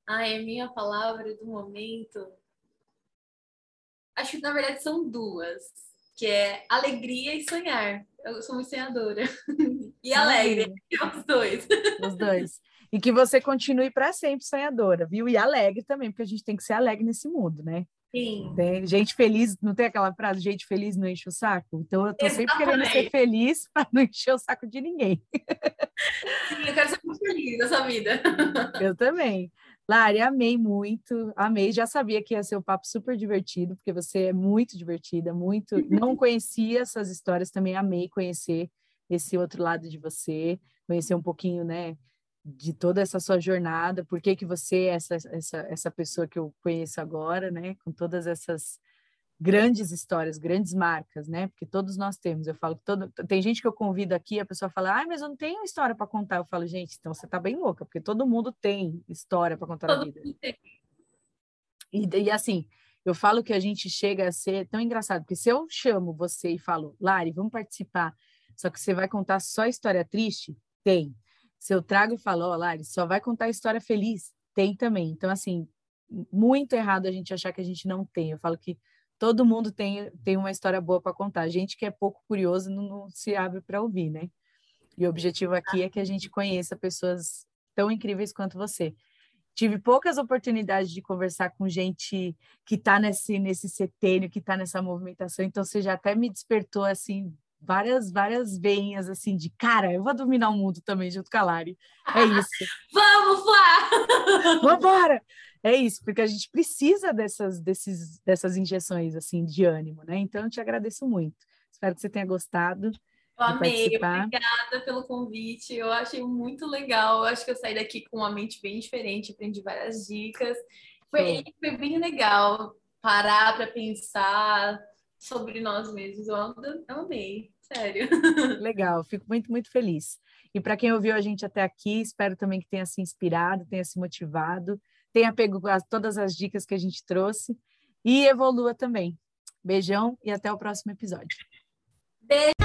B: Ah, é minha palavra do momento. Acho que na verdade são duas, que é alegria e sonhar. Eu sou muito sonhadora. [laughs] e alegre, [laughs] os dois.
A: Os dois. E que você continue para sempre sonhadora, viu? E alegre também, porque a gente tem que ser alegre nesse mundo, né?
B: Sim.
A: Tem gente feliz, não tem aquela frase, gente feliz não enche o saco? Então eu tô Exatamente. sempre querendo ser feliz [laughs] para não encher o saco de ninguém.
B: Sim, eu quero ser muito feliz nessa vida.
A: Eu também. Lari, amei muito, amei. Já sabia que ia ser um papo super divertido, porque você é muito divertida, muito. Não [laughs] conhecia essas histórias, também amei conhecer esse outro lado de você, conhecer um pouquinho, né, de toda essa sua jornada, por que que você é essa, essa, essa pessoa que eu conheço agora, né, com todas essas grandes histórias, grandes marcas, né? Porque todos nós temos. Eu falo que todo tem gente que eu convido aqui, a pessoa fala: "Ah, mas eu não tenho história para contar". Eu falo: "Gente, então você tá bem louca, porque todo mundo tem história para contar na vida". E, e assim, eu falo que a gente chega a ser tão engraçado, porque se eu chamo você e falo: "Lari, vamos participar", só que você vai contar só história triste? Tem. Se eu trago e falo: "Ó, oh, Lari, só vai contar história feliz?" Tem também. Então assim, muito errado a gente achar que a gente não tem. Eu falo que todo mundo tem, tem uma história boa para contar. A gente que é pouco curioso não, não se abre para ouvir, né? E o objetivo aqui é que a gente conheça pessoas tão incríveis quanto você. Tive poucas oportunidades de conversar com gente que está nesse, nesse setênio, que está nessa movimentação, então você já até me despertou, assim, várias, várias veinhas, assim, de cara, eu vou dominar o mundo também junto com a Lari. É isso. [laughs]
B: Vamos lá! [laughs]
A: Vamos embora! É isso, porque a gente precisa dessas, desses, dessas injeções assim de ânimo, né? Então, eu te agradeço muito. Espero que você tenha gostado.
B: Eu amei, obrigada pelo convite. Eu achei muito legal. Eu acho que eu saí daqui com uma mente bem diferente, aprendi várias dicas. Foi, foi bem legal parar para pensar sobre nós mesmos. Eu, eu amei, sério. [laughs]
A: Legal, fico muito, muito feliz. E para quem ouviu a gente até aqui, espero também que tenha se inspirado, tenha se motivado tenha pego as, todas as dicas que a gente trouxe e evolua também. Beijão e até o próximo episódio.
B: Beijo.